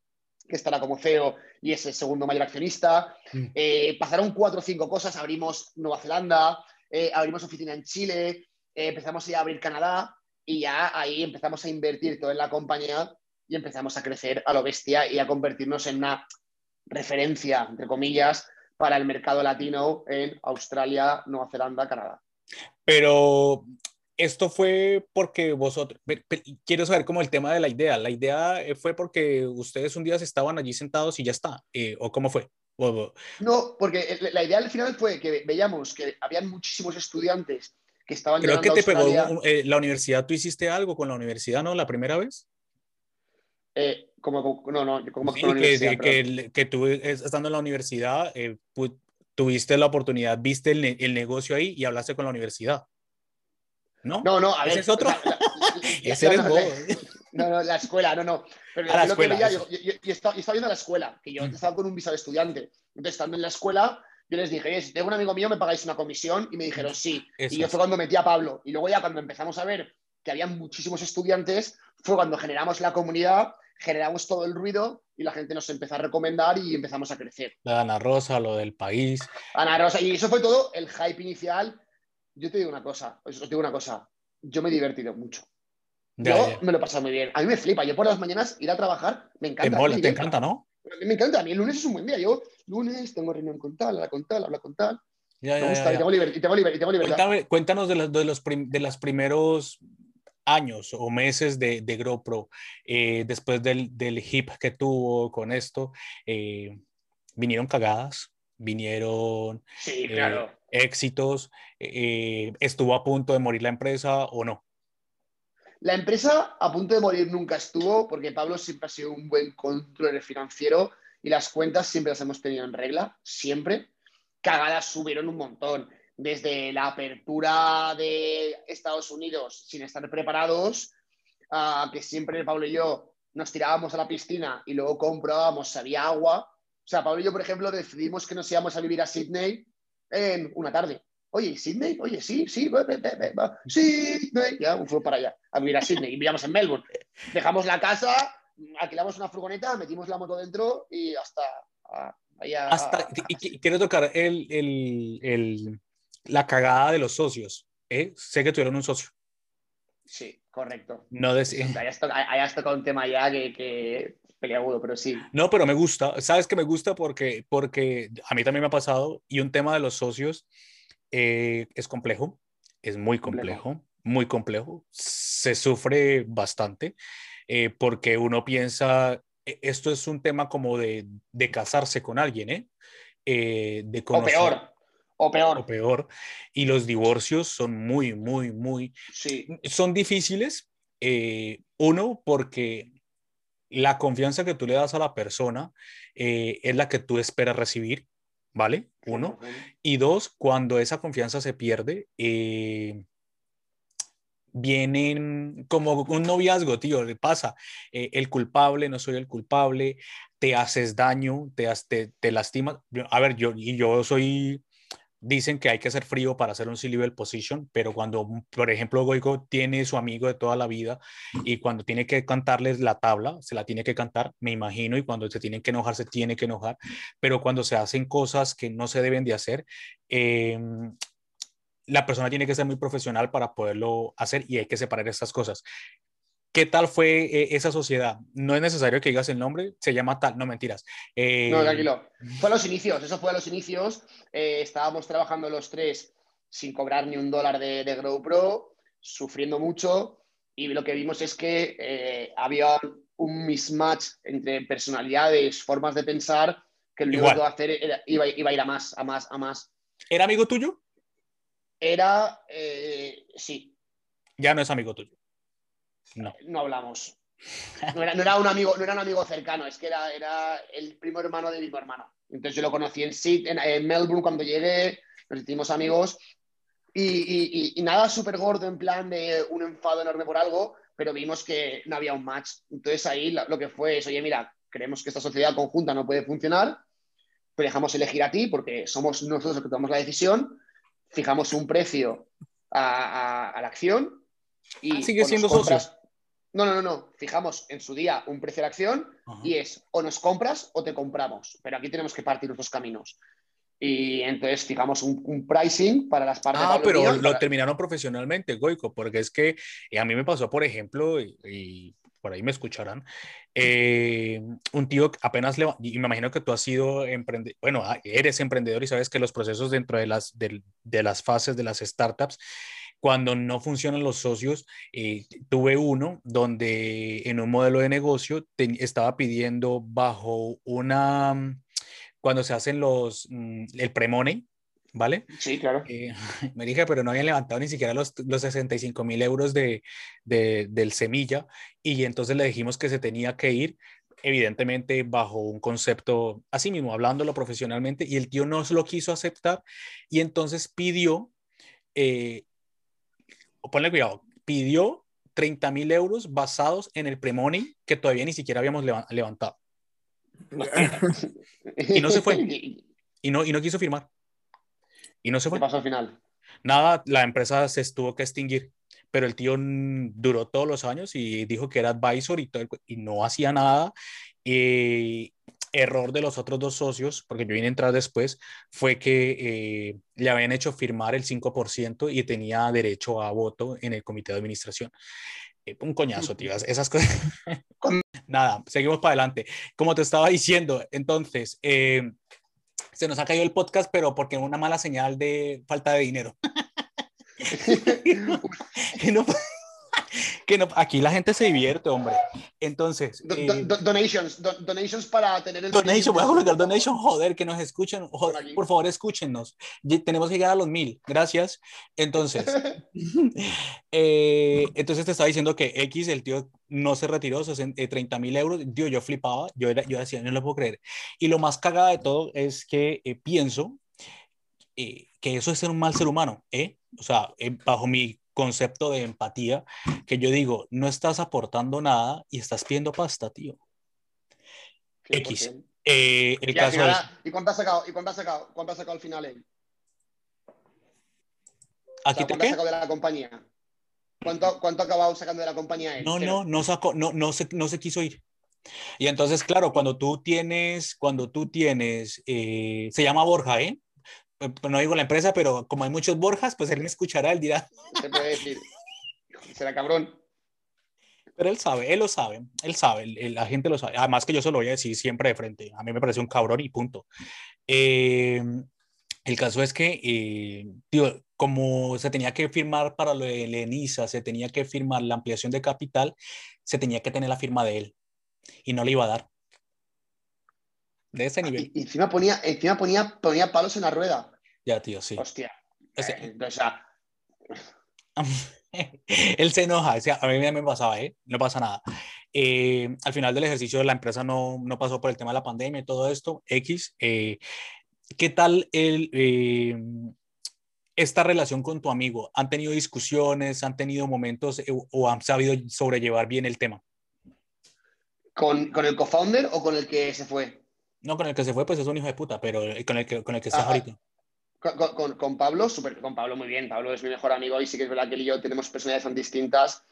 que estará como CEO y es el segundo mayor accionista. Eh, pasaron cuatro o cinco cosas. Abrimos Nueva Zelanda, eh, abrimos oficina en Chile, eh, empezamos a abrir Canadá y ya ahí empezamos a invertir todo en la compañía y empezamos a crecer a lo bestia y a convertirnos en una referencia, entre comillas, para el mercado latino en Australia, Nueva Zelanda, Canadá. Pero esto fue porque vosotros, quiero saber cómo el tema de la idea, la idea eh, fue porque ustedes un día estaban allí sentados y ya está, eh, o cómo fue. No, porque la idea al final fue que veíamos que habían muchísimos estudiantes que estaban Creo que te pegó eh, la universidad, ¿tú hiciste algo con la universidad, no? ¿La primera vez? como, no, no, como que, que, que, tú estando en la universidad tuviste la oportunidad, viste el, el negocio ahí y hablaste con la universidad. ¿No? No, no, a ver. ¿Ese es otro? Ese eres vos. No, no, la escuela, no, no. Pero la escuela, que yo, yo, estaba, viendo la escuela, que yo mm. estaba con un visado de estudiante. Entonces, estando en la escuela, yo les dije, si tengo un amigo mío, me pagáis una comisión. Y me dijeron, sí. y yo fue cuando metí a Pablo. Y luego ya cuando empezamos a ver que había muchísimos estudiantes, fue cuando generamos la comunidad, generamos todo el ruido y la gente nos empezó a recomendar y empezamos a crecer. La Ana Rosa, lo del país. Ana Rosa, y eso fue todo el hype inicial yo te digo una cosa, os digo una cosa, yo me he divertido mucho. yo me lo he pasado muy bien. A mí me flipa. Yo por las mañanas ir a trabajar, me encanta. Te, te encanta, ¿no? Me encanta. A mí el lunes es un buen día. Yo, lunes, tengo reunión con tal, habla con tal, habla con tal. Ya, me gusta, y tengo, y tengo, libertad. Cuéntame, de, los, de, los de los primeros años o meses de, de GoPro, eh, después del, del hip que tuvo con esto, eh, vinieron cagadas, vinieron sí, claro. Eh, éxitos, eh, ¿estuvo a punto de morir la empresa o no? La empresa a punto de morir nunca estuvo porque Pablo siempre ha sido un buen controlador financiero y las cuentas siempre las hemos tenido en regla, siempre. Cagadas subieron un montón, desde la apertura de Estados Unidos sin estar preparados, que siempre Pablo y yo nos tirábamos a la piscina y luego comprábamos si había agua. O sea, Pablo y yo, por ejemplo, decidimos que nos íbamos a vivir a Sydney en una tarde. Oye, Sydney, oye, sí, sí, va, va, Sydney, ya, fue para allá, a vivir a Sydney y vivíamos en Melbourne. Dejamos la casa, alquilamos una furgoneta, metimos la moto dentro y hasta allá. Hasta, y, quiero tocar el, el, el, la cagada de los socios. ¿eh? Sé que tuvieron un socio. Sí, correcto. No decía. Ahí has tocado un tema ya que, que peleagudo, pero sí. No, pero me gusta. ¿Sabes que me gusta? Porque, porque a mí también me ha pasado y un tema de los socios eh, es complejo, es muy complejo, muy complejo. Se sufre bastante eh, porque uno piensa, e, esto es un tema como de, de casarse con alguien, ¿eh? eh de conocer, o peor. O peor. O peor. Y los divorcios son muy, muy, muy... Sí. Son difíciles. uno, porque la confianza que tú le das a la persona eh, es la que tú esperas recibir, ¿vale? Uno. Y dos, cuando esa confianza se pierde, eh, vienen como un noviazgo, tío, le pasa, eh, el culpable, no soy el culpable, te haces daño, te, te, te lastimas. A ver, yo, y yo soy dicen que hay que ser frío para hacer un C-level position, pero cuando, por ejemplo, Goico tiene su amigo de toda la vida y cuando tiene que cantarles la tabla, se la tiene que cantar, me imagino, y cuando se tienen que enojar, se tiene que enojar, pero cuando se hacen cosas que no se deben de hacer, em, la persona tiene que ser muy profesional para poderlo hacer y hay que separar estas cosas. ¿Qué tal fue eh, esa sociedad? No es necesario que digas el nombre, se llama tal, no mentiras. Eh... No, tranquilo. Fue a los inicios, eso fue a los inicios. Eh, estábamos trabajando los tres sin cobrar ni un dólar de, de GrowPro, sufriendo mucho. y lo que vimos es que había un mismatch entre personalidades, formas de pensar, que lo único que iba a hacer iba, a ir a más, a más, a más. ¿Era amigo tuyo? Era, sí. Ya no es amigo tuyo. No. No hablamos. No era, un amigo, no era un amigo cercano, es que era, era el primo hermano de mi hermano. Entonces yo lo conocí en, en, Melbourne cuando llegué, nos hicimos amigos y, y, nada súper gordo en plan de un enfado enorme por algo, pero vimos que no había un match. Entonces ahí lo, que fue es, oye, mira, creemos que esta sociedad conjunta no puede funcionar, pero dejamos elegir a ti porque somos nosotros los que tomamos la decisión, fijamos un precio a, la acción y... Ah, sigue siendo socio. No, no, no, no. Fijamos en su día un precio de acción y es o nos compras o te compramos. Pero aquí tenemos que partir los dos caminos. Y entonces fijamos un, pricing para las partes. Ah, pero lo terminaron profesionalmente, Goico, porque es que eh, a mí me pasó, por ejemplo, y, por ahí me escucharán, eh, un tío apenas le, y me imagino que tú has sido emprendedor, bueno, ah, eres emprendedor y sabes que los procesos dentro de las, de, de las fases de las startups cuando no funcionan los socios, eh, tuve uno donde en un modelo de negocio estaba pidiendo bajo una, mm, cuando se hacen los, mm, el pre-money, ¿vale? Sí, claro. Eh, me dije, pero no habían levantado ni siquiera los, los 65 mil euros de, de, del semilla y entonces le dijimos que se tenía que ir evidentemente bajo un concepto, así mismo, hablándolo profesionalmente, y el tío no lo quiso aceptar y entonces pidió eh, ponle cuidado, pidió 30 mil euros basados en el premoney que todavía ni siquiera habíamos levantado. y no se fue. Y no, y no quiso firmar. Y no se fue. ¿Qué pasó al final? Nada, la empresa se tuvo que extinguir. Pero el tío duró todos los años y dijo que era advisor y, todo y no hacía nada. Y, error de los otros dos socios, porque yo vine a entrar después, fue que eh, le habían hecho firmar el 5% y tenía derecho a voto en el comité de administración. Eh, un coñazo, tío. Esas cosas. Nada, seguimos para adelante. Como te estaba diciendo, entonces, eh, se nos ha caído el podcast, pero porque una mala señal de falta de dinero. no, que no, aquí la gente se divierte, hombre. Entonces. Eh, donations, donations para tener el. Donation, voy a colocar donation, joder, que nos escuchen. por favor, escúchenos. Tenemos que llegar a los mil. Gracias. Entonces, eh, entonces te estaba diciendo que X, el tío no se retiró, 30 eh, mil euros. Tío, yo flipaba, yo, era, yo decía, no lo puedo creer. Y lo más cagada de todo es que pienso que eso es ser un mal ser humano, ¿eh? O sea, bajo mi concepto de empatía que yo digo, no estás aportando nada y estás pidiendo pasta, tío. X. Eh, el caso ¿Y cuánto has sacado? ¿Y cuánto has sacado? ¿Cuánto has sacado al final él? ¿Aquí ¿Cuánto has sacado de la compañía? ¿Cuánto, ¿Cuánto ha acabado sacando de la compañía él? No, no, no sacó, no, no se, no se quiso ir. Y entonces, claro, cuando tú tienes, cuando tú tienes, eh, se llama Borja, ¿eh? Eh, no digo la empresa, pero como hay muchos Borjas, pues él me escuchará, él dirá. Se puede decir, será cabrón. Pero él sabe, él lo sabe, él sabe, la gente lo sabe. Además que yo se lo voy a decir siempre de frente. A mí me parece un cabrón y punto. Eh, el caso es que, eh, tío, como se tenía que firmar para lo de Lenisa, se tenía que firmar la ampliación de capital, se tenía que tener la firma de él y no le iba a dar de ese nivel. Y, encima, ponía, encima ponía, ponía palos en la rueda. Ya, tío, sí. Hostia. Eh, Él se enoja, a mí me pasaba, ¿eh? No pasa nada. Eh, al final del ejercicio la empresa no, no, pasó por el tema de la pandemia y todo esto, X. Eh, ¿Qué tal el, esta relación con tu amigo? ¿Han tenido discusiones, han tenido momentos o han sabido sobrellevar bien el tema? ¿Con, ¿Con el co-founder o con el que se fue? No, con el que se fue, pues es un hijo de puta, pero con el que, con el que estás ahorita. Con, con, Pablo, super, con Pablo muy bien. Pablo es mi mejor amigo y sí que es verdad que él y yo tenemos personalidades tan distintas.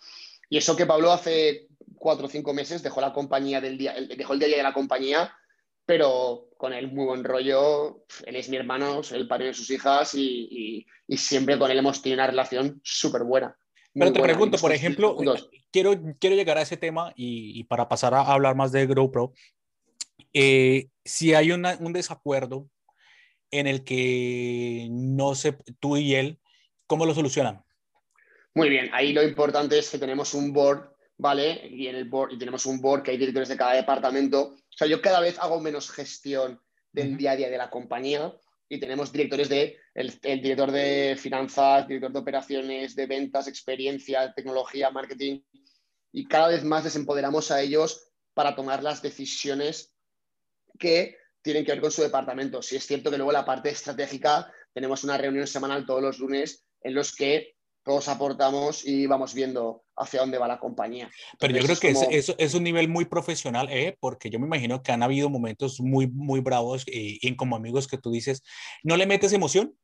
Y eso que Pablo hace cuatro o cinco meses dejó la compañía del día, dejó el día de la compañía, pero con él muy buen rollo. Él es mi hermano, soy el padre de sus hijas y, y, siempre con él hemos tenido una relación súper buena. Pero te pregunto, por ejemplo, quiero, quiero llegar a ese tema y, y, para pasar a hablar más de GrowPro, eh, si hay un desacuerdo en el que no se, tú y él, ¿cómo lo solucionan? Muy bien, ahí lo importante es que tenemos un board, ¿vale? Y en el board, y tenemos un board que hay directores de cada departamento. O sea, yo cada vez hago menos gestión del día a día de la compañía y tenemos directores de, el, director de finanzas, director de operaciones, de ventas, experiencia, tecnología, marketing, y cada vez más les empoderamos a ellos para tomar las decisiones que tienen que ver con su departamento. Si es cierto que luego la parte estratégica tenemos una reunión semanal todos los lunes en los que todos aportamos y vamos viendo hacia dónde va la compañía. Pero yo creo que es, es, un nivel muy profesional, ¿eh? porque yo me imagino que han habido momentos muy, muy bravos eh, y como amigos que tú dices, ¿no le metes emoción?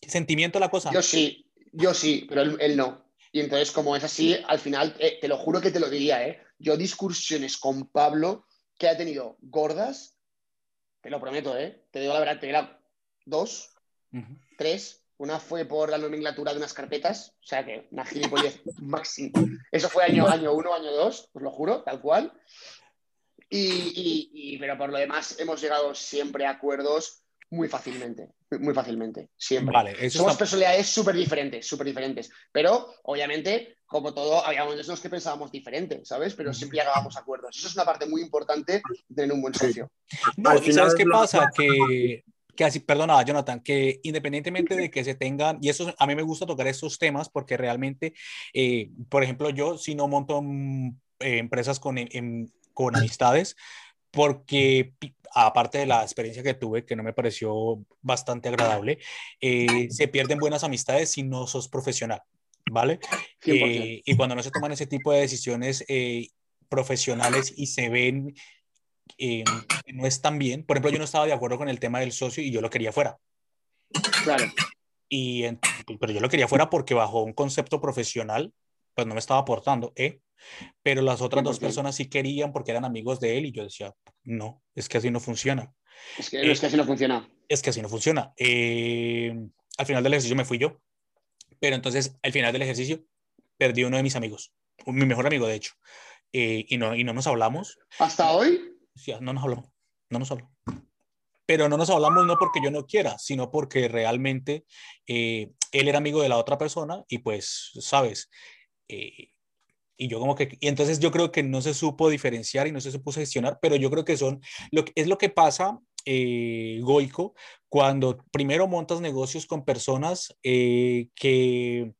¿Sentimiento a la cosa? Yo sí, yo sí, pero él, no. Y entonces, como es así, al final, eh, te lo juro que te lo diría, ¿eh? Yo discusiones con Pablo que ha tenido gordas, te lo prometo, ¿eh? Te digo la verdad, te digo dos, tres, una fue por la nomenclatura de unas carpetas, o sea que una gilipollez máximo. Eso fue año, año uno, año dos, os lo juro, tal cual. Y, pero por lo demás hemos llegado siempre a acuerdos muy fácilmente, muy fácilmente, siempre. Vale, Somos personalidades súper diferentes, súper diferentes. Pero, obviamente, como todo, había momentos en los que pensábamos diferente, ¿sabes? Pero siempre llegábamos a acuerdos. Eso es una parte muy importante de tener un buen socio. No, ¿y sabes qué pasa? Que que así, perdona, Jonathan, que independientemente de que se tengan, y eso a mí me gusta tocar estos temas porque realmente, eh, por ejemplo, yo si no monto mm, eh, empresas con, em, con amistades, porque aparte de la experiencia que tuve, que no me pareció bastante agradable, eh, se pierden buenas amistades si no sos profesional, ¿vale? y cuando no se toman ese tipo de decisiones profesionales y se ven eh, no están bien. Por ejemplo, yo no estaba de acuerdo con el tema del socio y yo lo quería fuera. Claro. Y, pero yo lo quería fuera porque bajo un concepto profesional, pues no me estaba aportando, ¿eh? Pero las otras dos personas sí querían porque eran amigos de él y yo decía, no, es que así no funciona. Es que, es que así no funciona. Es que así no funciona. Eh, al final del ejercicio me fui yo, pero entonces al final del ejercicio perdí uno de mis amigos, mi mejor amigo de hecho, eh, y, no, y no nos hablamos. ¿Hasta hoy? no nos hablamos, no nos hablamos. Pero no nos hablamos no porque yo no quiera, sino porque realmente eh, él era amigo de la otra persona y pues, sabes, eh, y yo como que, y entonces yo creo que no se supo diferenciar y no se supo gestionar, pero yo creo que son, lo que, es lo que pasa, eh, Goico, cuando primero montas negocios con personas que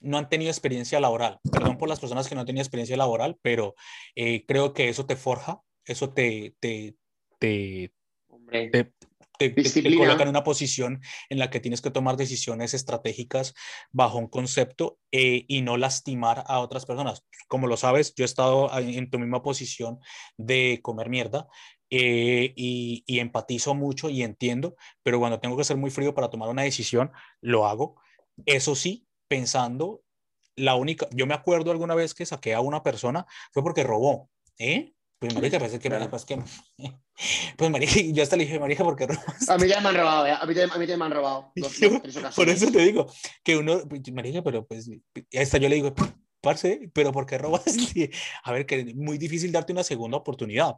no han tenido experiencia laboral. Perdón por las personas que no han tenido experiencia laboral, pero creo que eso te forja eso te, te, te, te, coloca en una posición en la que tienes que tomar decisiones estratégicas bajo un concepto eh, y no lastimar a otras personas. Como lo sabes, yo he estado en tu misma posición de comer mierda eh, y, y, empatizo mucho y entiendo, pero cuando tengo que ser muy frío para tomar una decisión, lo hago. Eso sí, pensando, la única, yo me acuerdo alguna vez que saqué a una persona, fue porque robó, ¿eh? Pues marica, pues que, pues que, pues marica, yo hasta le dije, marica, ¿por qué robas? A mí ya me han robado, a mí, a mí ya me han robado. por eso te digo, que uno, pues, marica, pero pues, hasta yo le digo, parce, pero ¿por qué robas? A ver, que es muy difícil darte una segunda oportunidad.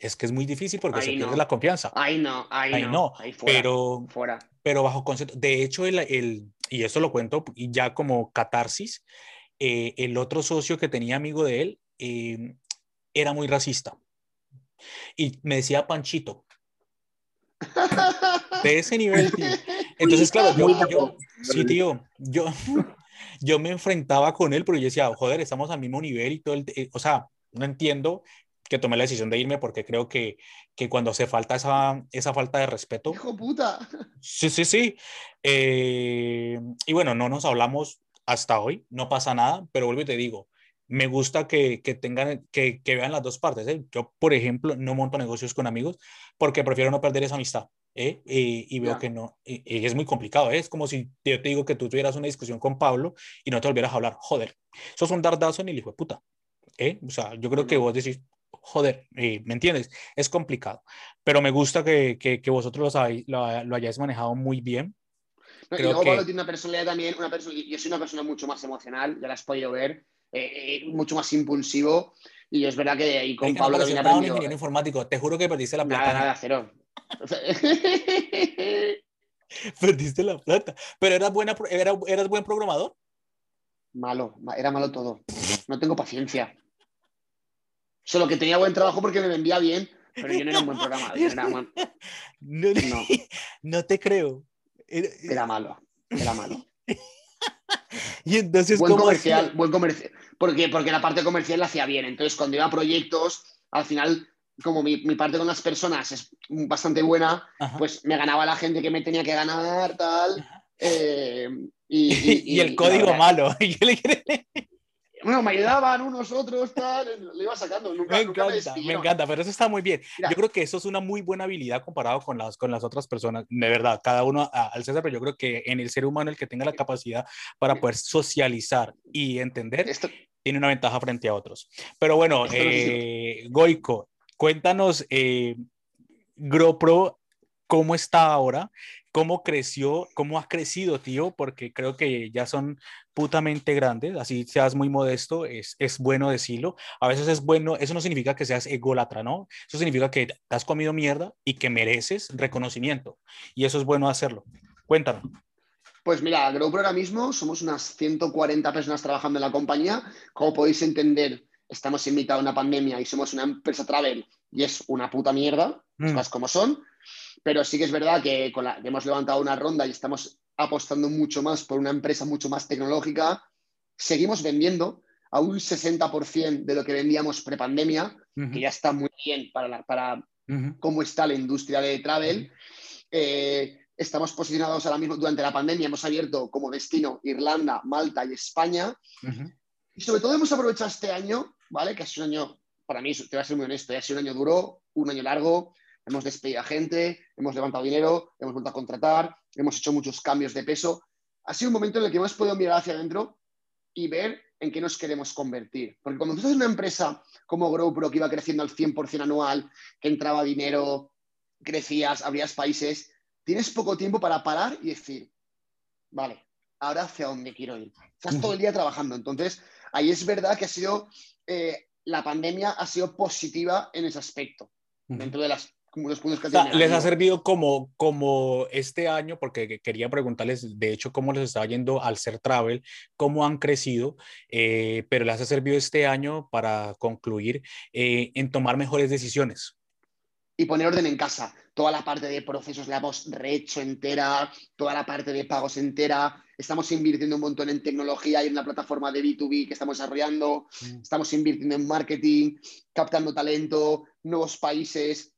Es que es muy difícil porque se pierde la confianza. Ahí no, ahí, no. Ahí fuera, pero, fuera. pero bajo concepto, de hecho, el, el, y esto lo cuento ya como catarsis, eh, el otro socio que tenía amigo de él, eh, era muy racista. Y me decía Panchito. De ese nivel, tío. Entonces, claro, yo, sí, tío, yo, yo me enfrentaba con él, pero yo decía, joder, estamos al mismo nivel y todo el, eh, o sea, no entiendo que tomé la decisión de irme porque creo que, que cuando hace falta esa, esa falta de respeto. Hijo puta. Sí, sí, sí. Eh, y bueno, no nos hablamos hasta hoy, no pasa nada, pero vuelvo y te digo, me gusta que, que tengan, que, que, vean las dos partes. ¿eh? Yo, por ejemplo, no monto negocios con amigos porque prefiero no perder esa amistad. ¿eh? Y, veo que no, y, es muy complicado. ¿eh? Es como si yo te digo que tú tuvieras una discusión con Pablo y no te volvieras a hablar. Joder, eso es un dardazo en el hijo de puta. ¿eh? O sea, yo creo que vos decís, joder, ¿me entiendes? Es complicado. Pero me gusta que, que, vosotros lo, lo, hayáis manejado muy bien. y luego Pablo tiene una personalidad también, una persona, yo soy una persona mucho más emocional, ya la has podido ver eh, eh, mucho más impulsivo. Y es verdad que ahí con Pablo también aprendido... ingeniero informático, te juro que perdiste la plata. Nada, nada, cero. perdiste la plata. Pero eras, buena, eras buen programador. Malo, era malo todo. No tengo paciencia. Solo que tenía buen trabajo porque me vendía bien, pero yo no era un buen programa. No, no, te creo. Era, malo, era malo. y entonces, buen comercial, buen comercial. Porque, porque la parte comercial la hacía bien. Entonces, cuando iba a proyectos, al final, como mi, parte con las personas es bastante buena, pues me ganaba la gente que me tenía que ganar, tal. Eh, y, y, el código malo. bueno, me ayudaban unos otros, tal, lo iba sacando. Nunca, me encanta, me, encanta, pero eso está muy bien. yo creo que eso es una muy buena habilidad comparado con las, con las otras personas. De verdad, cada uno al César, pero yo creo que en el ser humano el que tenga la capacidad para poder socializar y entender tiene una ventaja frente a otros. Pero bueno, eh, Goico, cuéntanos, eh, GroPro, ¿cómo está ahora? Cómo creció, cómo ha crecido, tío, porque creo que ya son putamente grandes, así seas muy modesto, es, es bueno decirlo. A veces es bueno, eso no significa que seas ególatra, ¿no? Eso significa que te has comido mierda y que mereces reconocimiento. Y eso es bueno hacerlo. Cuéntanos. Pues mira, GrowPro ahora mismo somos unas 140 personas trabajando en la compañía. Como podéis entender, estamos en mitad de una pandemia y somos una empresa travel y es una puta mierda, mm. como son. Pero sí que es verdad que, hemos levantado una ronda y estamos apostando mucho más por una empresa mucho más tecnológica. Seguimos vendiendo a un 60% de lo que vendíamos prepandemia, que ya está muy bien para, para cómo está la industria de travel. Eh, estamos posicionados ahora mismo durante la pandemia, hemos abierto como destino Irlanda, Malta y España. Y sobre todo hemos aprovechado este año, ¿vale? Que ha sido un año, para mí, te voy a ser muy honesto, ha sido un año duro, un año largo, hemos despedido a gente, hemos levantado dinero, hemos vuelto a contratar, hemos hecho muchos cambios de peso. Ha sido un momento en el que hemos podido mirar hacia adentro y ver en qué nos queremos convertir. Porque cuando tú estás en una empresa como GrowPro que iba creciendo al 100% anual, que entraba dinero, crecías, abrías países, tienes poco tiempo para parar y decir, vale, ahora hacia dónde quiero ir. Estás todo el día trabajando. Entonces, ahí es verdad que ha sido, eh, la pandemia ha sido positiva en ese aspecto. Dentro de las les ha servido como, como este año, porque quería preguntarles, de hecho, cómo les estaba yendo al ser travel, cómo han crecido, eh, pero les ha servido este año para concluir eh, en tomar mejores decisiones. Y poner orden en casa. Toda la parte de procesos la hemos rehecho entera, toda la parte de pagos entera. Estamos invirtiendo un montón en tecnología y en una plataforma de B2B que estamos desarrollando. Mm. Estamos invirtiendo en marketing, captando talento, nuevos países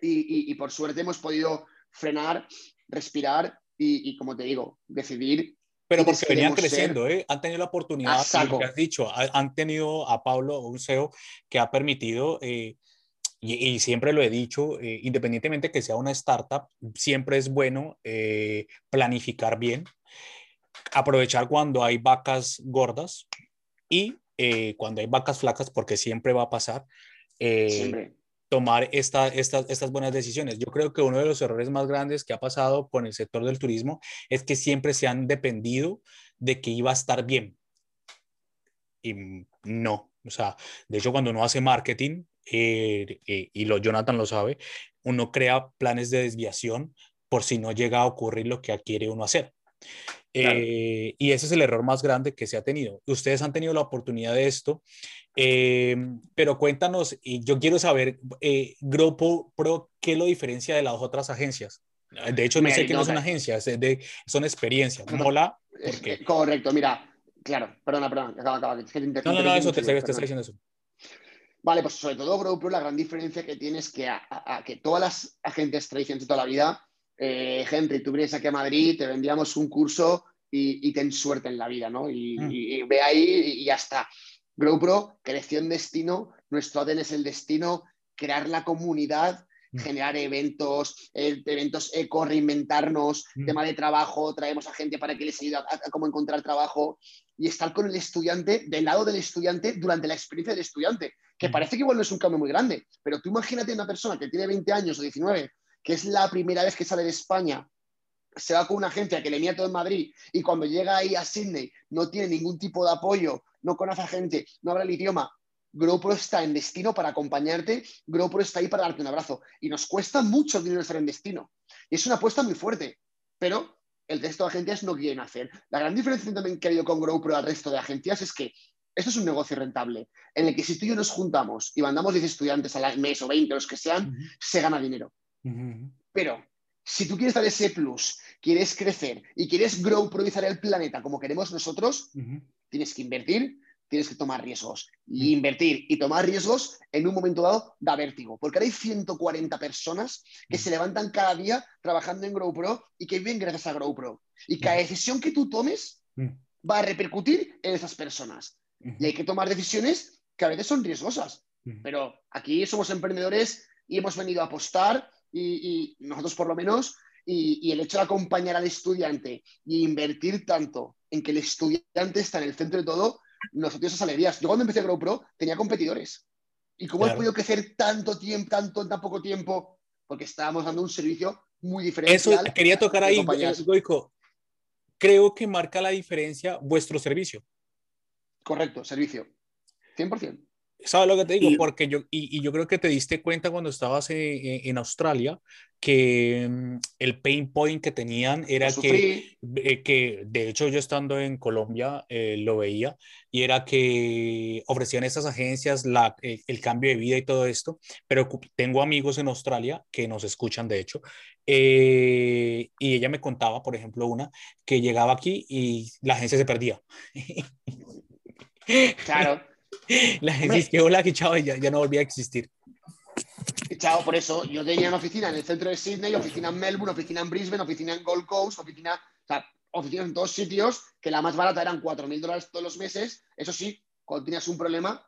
y, por suerte hemos podido frenar, respirar y, como te digo, decidir. Pero porque venían creciendo, ¿eh? han tenido la oportunidad, lo que has dicho, han tenido a Pablo, un CEO, que ha permitido, eh, y, siempre lo he dicho, eh, independientemente que sea una startup, siempre es bueno eh, planificar bien, aprovechar cuando hay vacas gordas y cuando hay vacas flacas, porque siempre va a pasar. siempre tomar esta, estas buenas decisiones. Yo creo que uno de los errores más grandes que ha pasado con el sector del turismo es que siempre se han dependido de que iba a estar bien. Y no, o sea, de hecho cuando uno hace marketing, eh, eh, y lo, Jonathan lo sabe, uno crea planes de desviación por si no llega a ocurrir lo que quiere uno hacer. Eh, y ese es el error más grande que se ha tenido. Ustedes han tenido la oportunidad de esto eh, pero cuéntanos, y yo quiero saber, eh, Grupo Pro, ¿qué lo diferencia de las otras agencias? De hecho, no sé qué no, son agencias, de, son experiencias. Mola. Porque... Correcto, mira, claro, perdona, perdona, acaba, acaba. no, no, no, eso te, te, estoy diciendo eso. Vale, pues sobre todo GrowPro, la gran diferencia que tiene es que, a, que todas las agencias tradicionales de toda la vida, eh, gente, tú vienes aquí a Madrid, te vendíamos un curso y, y ten suerte en la vida, ¿no? Y, mm. y ve ahí y ya está. GrowPro creció en destino, nuestro ADN es el destino, crear la comunidad, mm. generar eventos, eh, eventos eco, reinventarnos, mm. tema de trabajo, traemos a gente para que les ayude a, cómo encontrar trabajo y estar con el estudiante, del lado del estudiante durante la experiencia del estudiante, que parece que igual no es un cambio muy grande, pero tú imagínate una persona que tiene 20 años o 19, que es la primera vez que sale de España se va con una agencia que le mía todo en Madrid y cuando llega ahí a Sydney no tiene ningún tipo de apoyo, no conoce a gente, no habla el idioma. GrowPro está en destino para acompañarte, GrowPro está ahí para darte un abrazo. Y nos cuesta mucho dinero estar en destino. Y es una apuesta muy fuerte, pero el resto de agencias no quieren hacer. La gran diferencia también que ha habido con GrowPro al resto de agencias es que esto es un negocio rentable, en el que si tú y yo nos juntamos y mandamos 10 estudiantes al mes o 20, los que sean, se gana dinero. Pero si tú quieres dar ese plus, quieres crecer y quieres growproizar el planeta como queremos nosotros, tienes que invertir, tienes que tomar riesgos. Y invertir y tomar riesgos en un momento dado da vértigo, porque ahora hay 140 personas que se levantan cada día trabajando en GrowPro y que viven gracias a GrowPro. Y cada decisión que tú tomes va a repercutir en esas personas. Y hay que tomar decisiones que a veces son riesgosas. Pero aquí somos emprendedores y hemos venido a apostar y, nosotros por lo menos, y, el hecho de acompañar al estudiante y invertir tanto en que el estudiante está en el centro de todo, nos dio esas alegrías. Yo cuando empecé GrowPro tenía competidores. ¿Y cómo he podido crecer tanto tiempo, tanto en tan poco tiempo? Porque estábamos dando un servicio muy diferente. Eso quería tocar ahí, Goico. Creo que marca la diferencia vuestro servicio. Correcto, servicio. 100%. ¿Sabes lo que te digo? Porque yo, y, yo creo que te diste cuenta cuando estabas en, Australia que mm, el pain point que tenían era que, eh, que, de hecho yo estando en Colombia eh, lo veía, y era que ofrecían estas agencias la, eh, el cambio de vida y todo esto, pero tengo amigos en Australia que nos escuchan, de hecho, y ella me contaba, por ejemplo, una que llegaba aquí y la agencia se perdía. Claro. La gente dice que hola, que chao, ya, ya no volvía a existir. Chao, por eso yo tenía una oficina en el centro de Sydney, oficina en Melbourne, oficina en Brisbane, oficina en Gold Coast, oficina, o sea, oficinas en todos sitios, que la más barata eran 4.000 dólares todos los meses. Eso sí, cuando tenías un problema,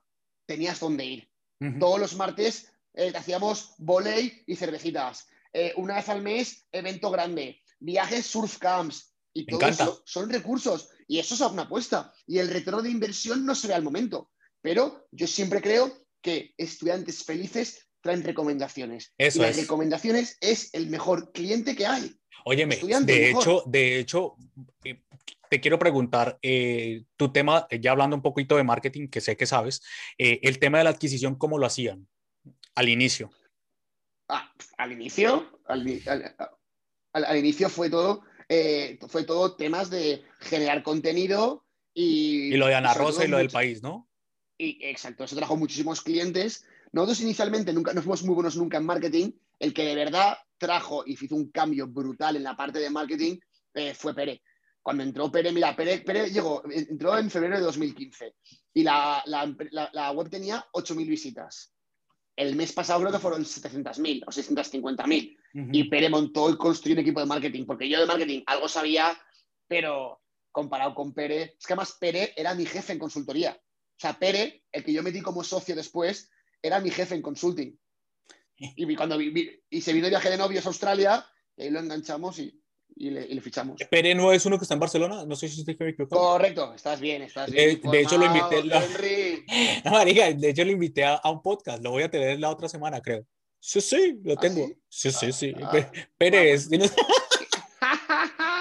tenías dónde ir. Todos los martes eh, hacíamos volei y cervecitas. Eh, una vez al mes, evento grande. Viajes, surf camps. Y todo eso son recursos. Y eso es una apuesta. Y el retorno de inversión no se ve al momento. Pero yo siempre creo que estudiantes felices traen recomendaciones. y las recomendaciones es el mejor cliente que hay. Óyeme, de hecho, de hecho, eh, te quiero preguntar, eh, tu tema, ya hablando un poquito de marketing, que sé que sabes, eh, el tema de la adquisición, ¿cómo lo hacían al inicio? Ah, al inicio, al, inicio fue todo, fue todo temas de generar contenido y... Y lo de Ana Rosa y lo del país, ¿no? Y, exacto, eso trajo muchísimos clientes. Nosotros inicialmente nunca, no fuimos muy buenos nunca en marketing. El que de verdad trajo y hizo un cambio brutal en la parte de marketing eh, fue Pere. Cuando entró Pere, mira, Pere, Pere, llegó, entró en febrero de 2015 y la, la, web tenía 8.000 visitas. El mes pasado creo que fueron 700.000 o 650.000. Y Pere montó y construyó un equipo de marketing, porque yo de marketing algo sabía, pero comparado con Pere, es que además Pere era mi jefe en consultoría. O sea, Pere, el que yo metí como socio después, era mi jefe en consulting. Y cuando y se vino de viaje de novios a Australia, y ahí lo enganchamos y, le, fichamos. Pere no es uno que está en Barcelona, no sé si estoy equivocado. Correcto, estás bien, estás bien. De, hecho, lo invité. de hecho, lo invité a, un podcast, lo voy a tener la otra semana, creo. Sí, sí, lo ¿Ah, tengo. sí, sí, sí. Ah, Pere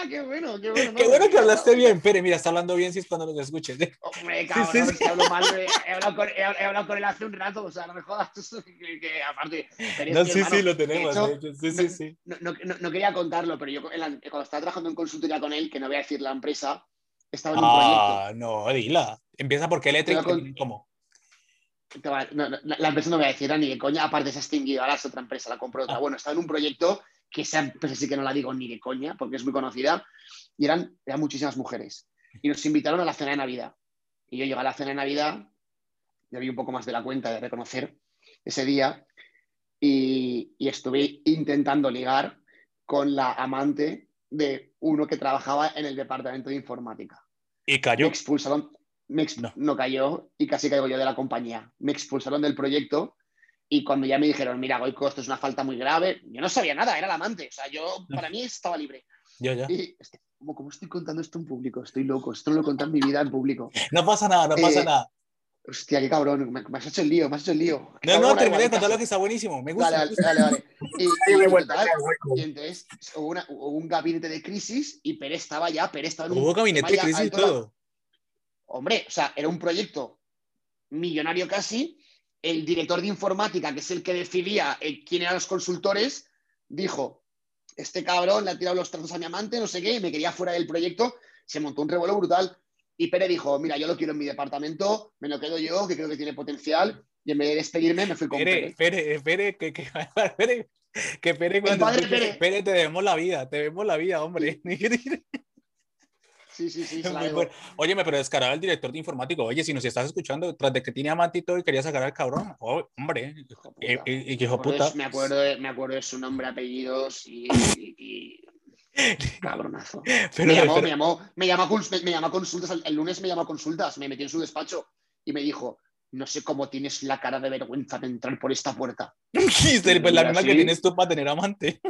es. qué bueno, qué bueno. qué bueno que hablaste bien. Pere, mira, está hablando bien si es cuando lo escuches. ¿eh? Hombre, cabrón, sí, hablo mal, he, hablado con, he, hablado con, él hace un rato, o sea, no me jodas. Que, aparte, no, sí, sí, lo tenemos. sí, sí, sí. No, no, no, quería contarlo, pero yo cuando estaba trabajando en consultoría con él, que no voy a decir la empresa, estaba en un ah, no, dila. Empieza porque Electric, con... ¿cómo? la, empresa no voy a decir ni de coña, aparte se ha extinguido, ahora es otra empresa, la compró otra. Ah. Bueno, estaba en un proyecto que esa empresa sí que no la digo ni de coña, porque es muy conocida, y eran, eran muchísimas mujeres. Y nos invitaron a la cena de Navidad. Y yo llegué a la cena de Navidad, ya vi un poco más de la cuenta de reconocer ese día, y, estuve intentando ligar con la amante de uno que trabajaba en el departamento de informática. ¿Y cayó? Me expulsaron, no. cayó y casi caigo yo de la compañía. Me expulsaron del proyecto y cuando ya me dijeron, mira, Goico, esto es una falta muy grave, yo no sabía nada, era el amante. O sea, yo, para mí estaba libre. Ya, ya. Y, ¿cómo, estoy contando esto en público? Estoy loco, esto no lo he contado en mi vida en público. No pasa nada, no pasa eh, nada. Hostia, qué cabrón, me, has hecho el lío, me has hecho el lío. no, no, terminé de contar lo que está buenísimo, me gusta. Vale, vale, vale. Y, y, entonces hubo, un gabinete de crisis y Pérez estaba ya, Pérez estaba en un... Hubo gabinete de crisis y todo. Hombre, o sea, era un proyecto millonario casi el director de informática, que es el que decidía eh, quién eran los consultores, dijo, este cabrón le ha tirado los trazos a mi amante, no sé qué, y me quería fuera del proyecto, se montó un revuelo brutal. Y Pere dijo, mira, yo lo quiero en mi departamento, me lo quedo yo, que creo que tiene potencial, y en vez de despedirme me fui con Pere, Pere. Pere, Pere, que, que, cuando. Pere, te debemos la vida, te debemos la vida, hombre. Sí, sí, sí, bueno. Óyeme, pero descarado el director de informático. Oye, si nos estás escuchando, tras de que tiene amante y todo y quería sacar al cabrón, oh, hombre, Hijo puta. eh, eh, eh, hijo puta. Me acuerdo, de, me acuerdo de su nombre, apellidos y, y- y- cabronazo. Pero, me, llamó, pero- me, llamó, me, llamó me, llamó consultas, el, el lunes me llamó a consultas, me metió en su despacho y me dijo, no sé cómo tienes la cara de vergüenza de entrar por esta puerta. Sí, pues la misma que tienes tú para tener amante.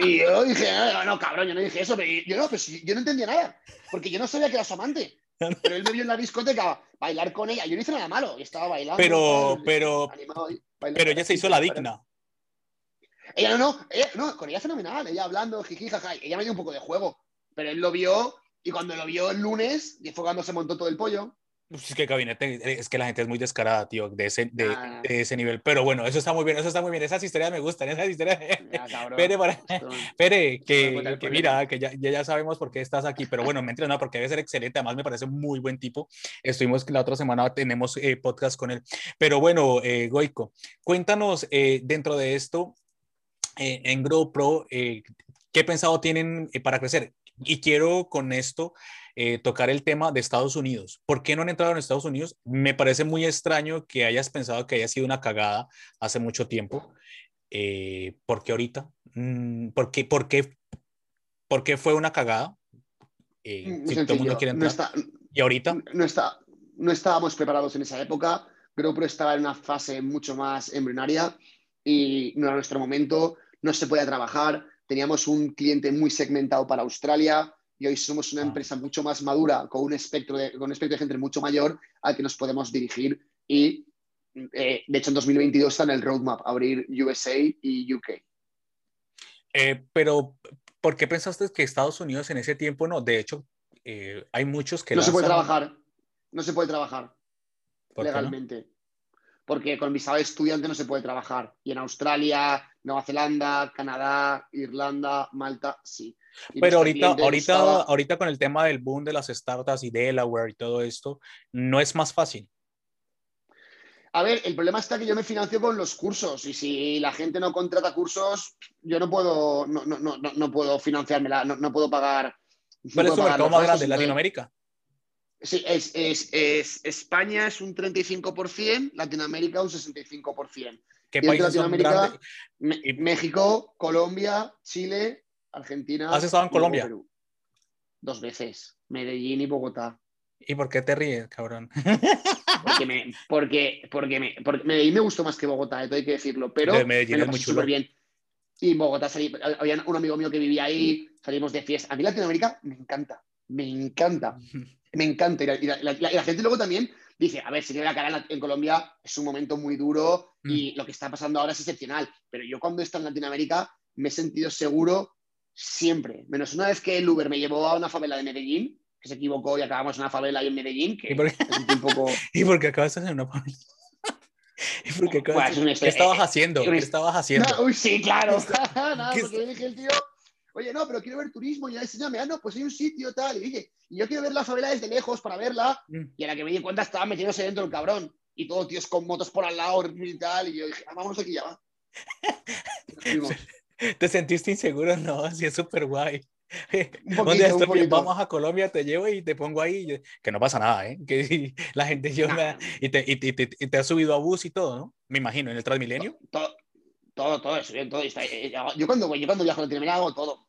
Y yo dije, no, no, cabrón, yo no dije eso, pero yo no, pues yo no entendía nada, porque yo no sabía que era su amante. Pero él me vio en la discoteca bailar con ella, yo no hice nada malo, yo estaba bailando. Pero, pero, animado pero ella se hizo la digna. Ella no, no, ella, no, con ella fenomenal, ella hablando, jiji, jaja, ella me dio un poco de juego, pero él lo vio y cuando lo vio el lunes, y fue cuando se montó todo el pollo. Pues Es que gabinete, es que la gente es muy descarada, tío, de ese, de, Nah. de ese nivel. Pero bueno, eso está muy bien, eso está muy bien. Esas historias me gustan, esas historias. Cabrón. Pere, para- Pere, me que, que mira, que ya, ya, sabemos por qué estás aquí, pero bueno, mentira, no, porque debe ser excelente, además me parece muy buen tipo. Estuvimos la otra semana, tenemos eh, podcast con él. Pero bueno, eh, Goico, cuéntanos eh, dentro de esto, eh, en Grow Pro, eh, ¿qué pensado tienen eh, para crecer? Y quiero con esto eh, tocar el tema de Estados Unidos. ¿Por qué no han entrado en Estados Unidos? Me parece muy extraño que hayas pensado que haya sido una cagada hace mucho tiempo. Eh, ¿Por qué ahorita? Mm, ¿Por qué, por qué, por qué fue una cagada? Eh, Muy si todo el mundo sencillo, quiere no, está, ¿Y ahorita? no, está, no estábamos preparados en esa época. GoPro estaba en una fase mucho más embrionaria y no era nuestro momento. No se podía trabajar. Teníamos un cliente muy segmentado para Australia y hoy somos una Ah. empresa mucho más madura con un espectro de, con un espectro de gente mucho mayor al que nos podemos dirigir y eh, de hecho en 2022 está en el roadmap abrir USA y UK. Eh, pero, ¿por qué pensaste que Estados Unidos en ese tiempo no? De hecho, eh, hay muchos que No se puede trabajar. No se puede trabajar. ¿Por qué no? legalmente. Porque con visado de estudiante no se puede trabajar. Y en Australia, Nueva Zelanda, Canadá, Irlanda, Malta, sí. Y Pero ahorita, ahorita, estaba- ahorita con el tema del boom de las startups y Delaware y todo esto, no es más fácil. A ver, el problema está que yo me financio con los cursos y si la gente no contrata cursos, yo no puedo, no, no, no, no- puedo financiármela, no, no puedo pagar. ¿Cuál es tu mercado más grande? ¿Latinoamérica? Sí, es, es, es- España es un 35%, Latinoamérica un 65%. ¿Qué Y países son Latinoamérica? Me- Y- México, Colombia, Chile, Argentina. ¿Has estado en y Colombia? Perú. Dos veces. Medellín y Bogotá. ¿Y por qué te ríes, cabrón? Porque, me, porque, porque, me, porque Medellín me gustó más que Bogotá, todo hay que decirlo. Pero De Medellín me lo pasé súper bien. Y en Bogotá salí, había un amigo mío que vivía ahí, salimos de fiesta. A mí Latinoamérica me encanta, me encanta, me encanta. Y la, y la- la- y la gente luego también dice, a ver, si tiene la cara en, Colombia, es un momento muy duro y Mm. lo que está pasando ahora es excepcional. Pero yo cuando he estado en Latinoamérica me he sentido seguro siempre. Menos una vez que el Uber me llevó a una favela de Medellín, que se equivocó y acabamos en una favela ahí en Medellín, que ¿Y por qué, me sentí un poco... y por qué acabas en una familia? ¿Y por qué Pues, es una ¿Qué historia- estabas eh, haciendo? ¿Qué estabas haciendo? No, uy, sí, claro. Nada, ¿Qué porque dije al tío, oye, no, pero quiero ver turismo, y ya enséñame, ah, no, pues hay un sitio tal. Y dije, y yo quiero ver la favela desde lejos para verla. Mm. Y a la que me di cuenta estaba metiéndose dentro el cabrón. Y todos tíos con motos por al lado y tal. Y yo dije, ah, vámonos aquí ya va. ¿Te sentiste inseguro? No, sí, es súper guay. Un poquito, un poquito. vamos a Colombia, te llevo y te pongo ahí, yo- que no pasa nada, ¿eh? Que la gente yo Nah, y, te, y, te- y te- y te has subido a bus y todo, ¿no? Me imagino, en el Transmilenio. todo, todo, todo, eso, bien, todo. está- eh, yo, cuando, yo cuando viajo a Latinoamérica hago todo.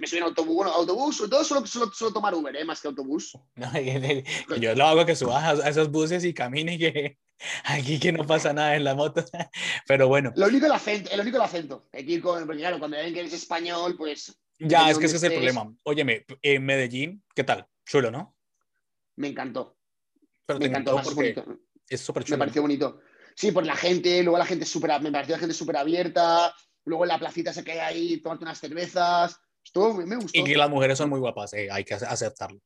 Me subo en autobús, bueno, autobús, todo solo, solo, solo tomar Uber, ¿eh? más que autobús. No, y yo lo hago que subas a, esos buses y camine y que aquí que no pasa nada en la moto. Pero bueno, Lo único el acento, el único el acento. Hay que ir con, porque claro, cuando ven que eres español, pues ya es que ese es el problema. Óyeme, en Medellín, ¿qué tal? Chulo, ¿no? me encantó. Pero Me te encantó, encantó porque es súper Me chulo. pareció bonito. Sí, por la gente, luego la gente súper, me pareció la gente súper abierta, luego en la placita se queda ahí, tomarte unas cervezas. Estuvo, me gustó. Y que las mujeres son muy guapas, eh, hay que ace- aceptarlo.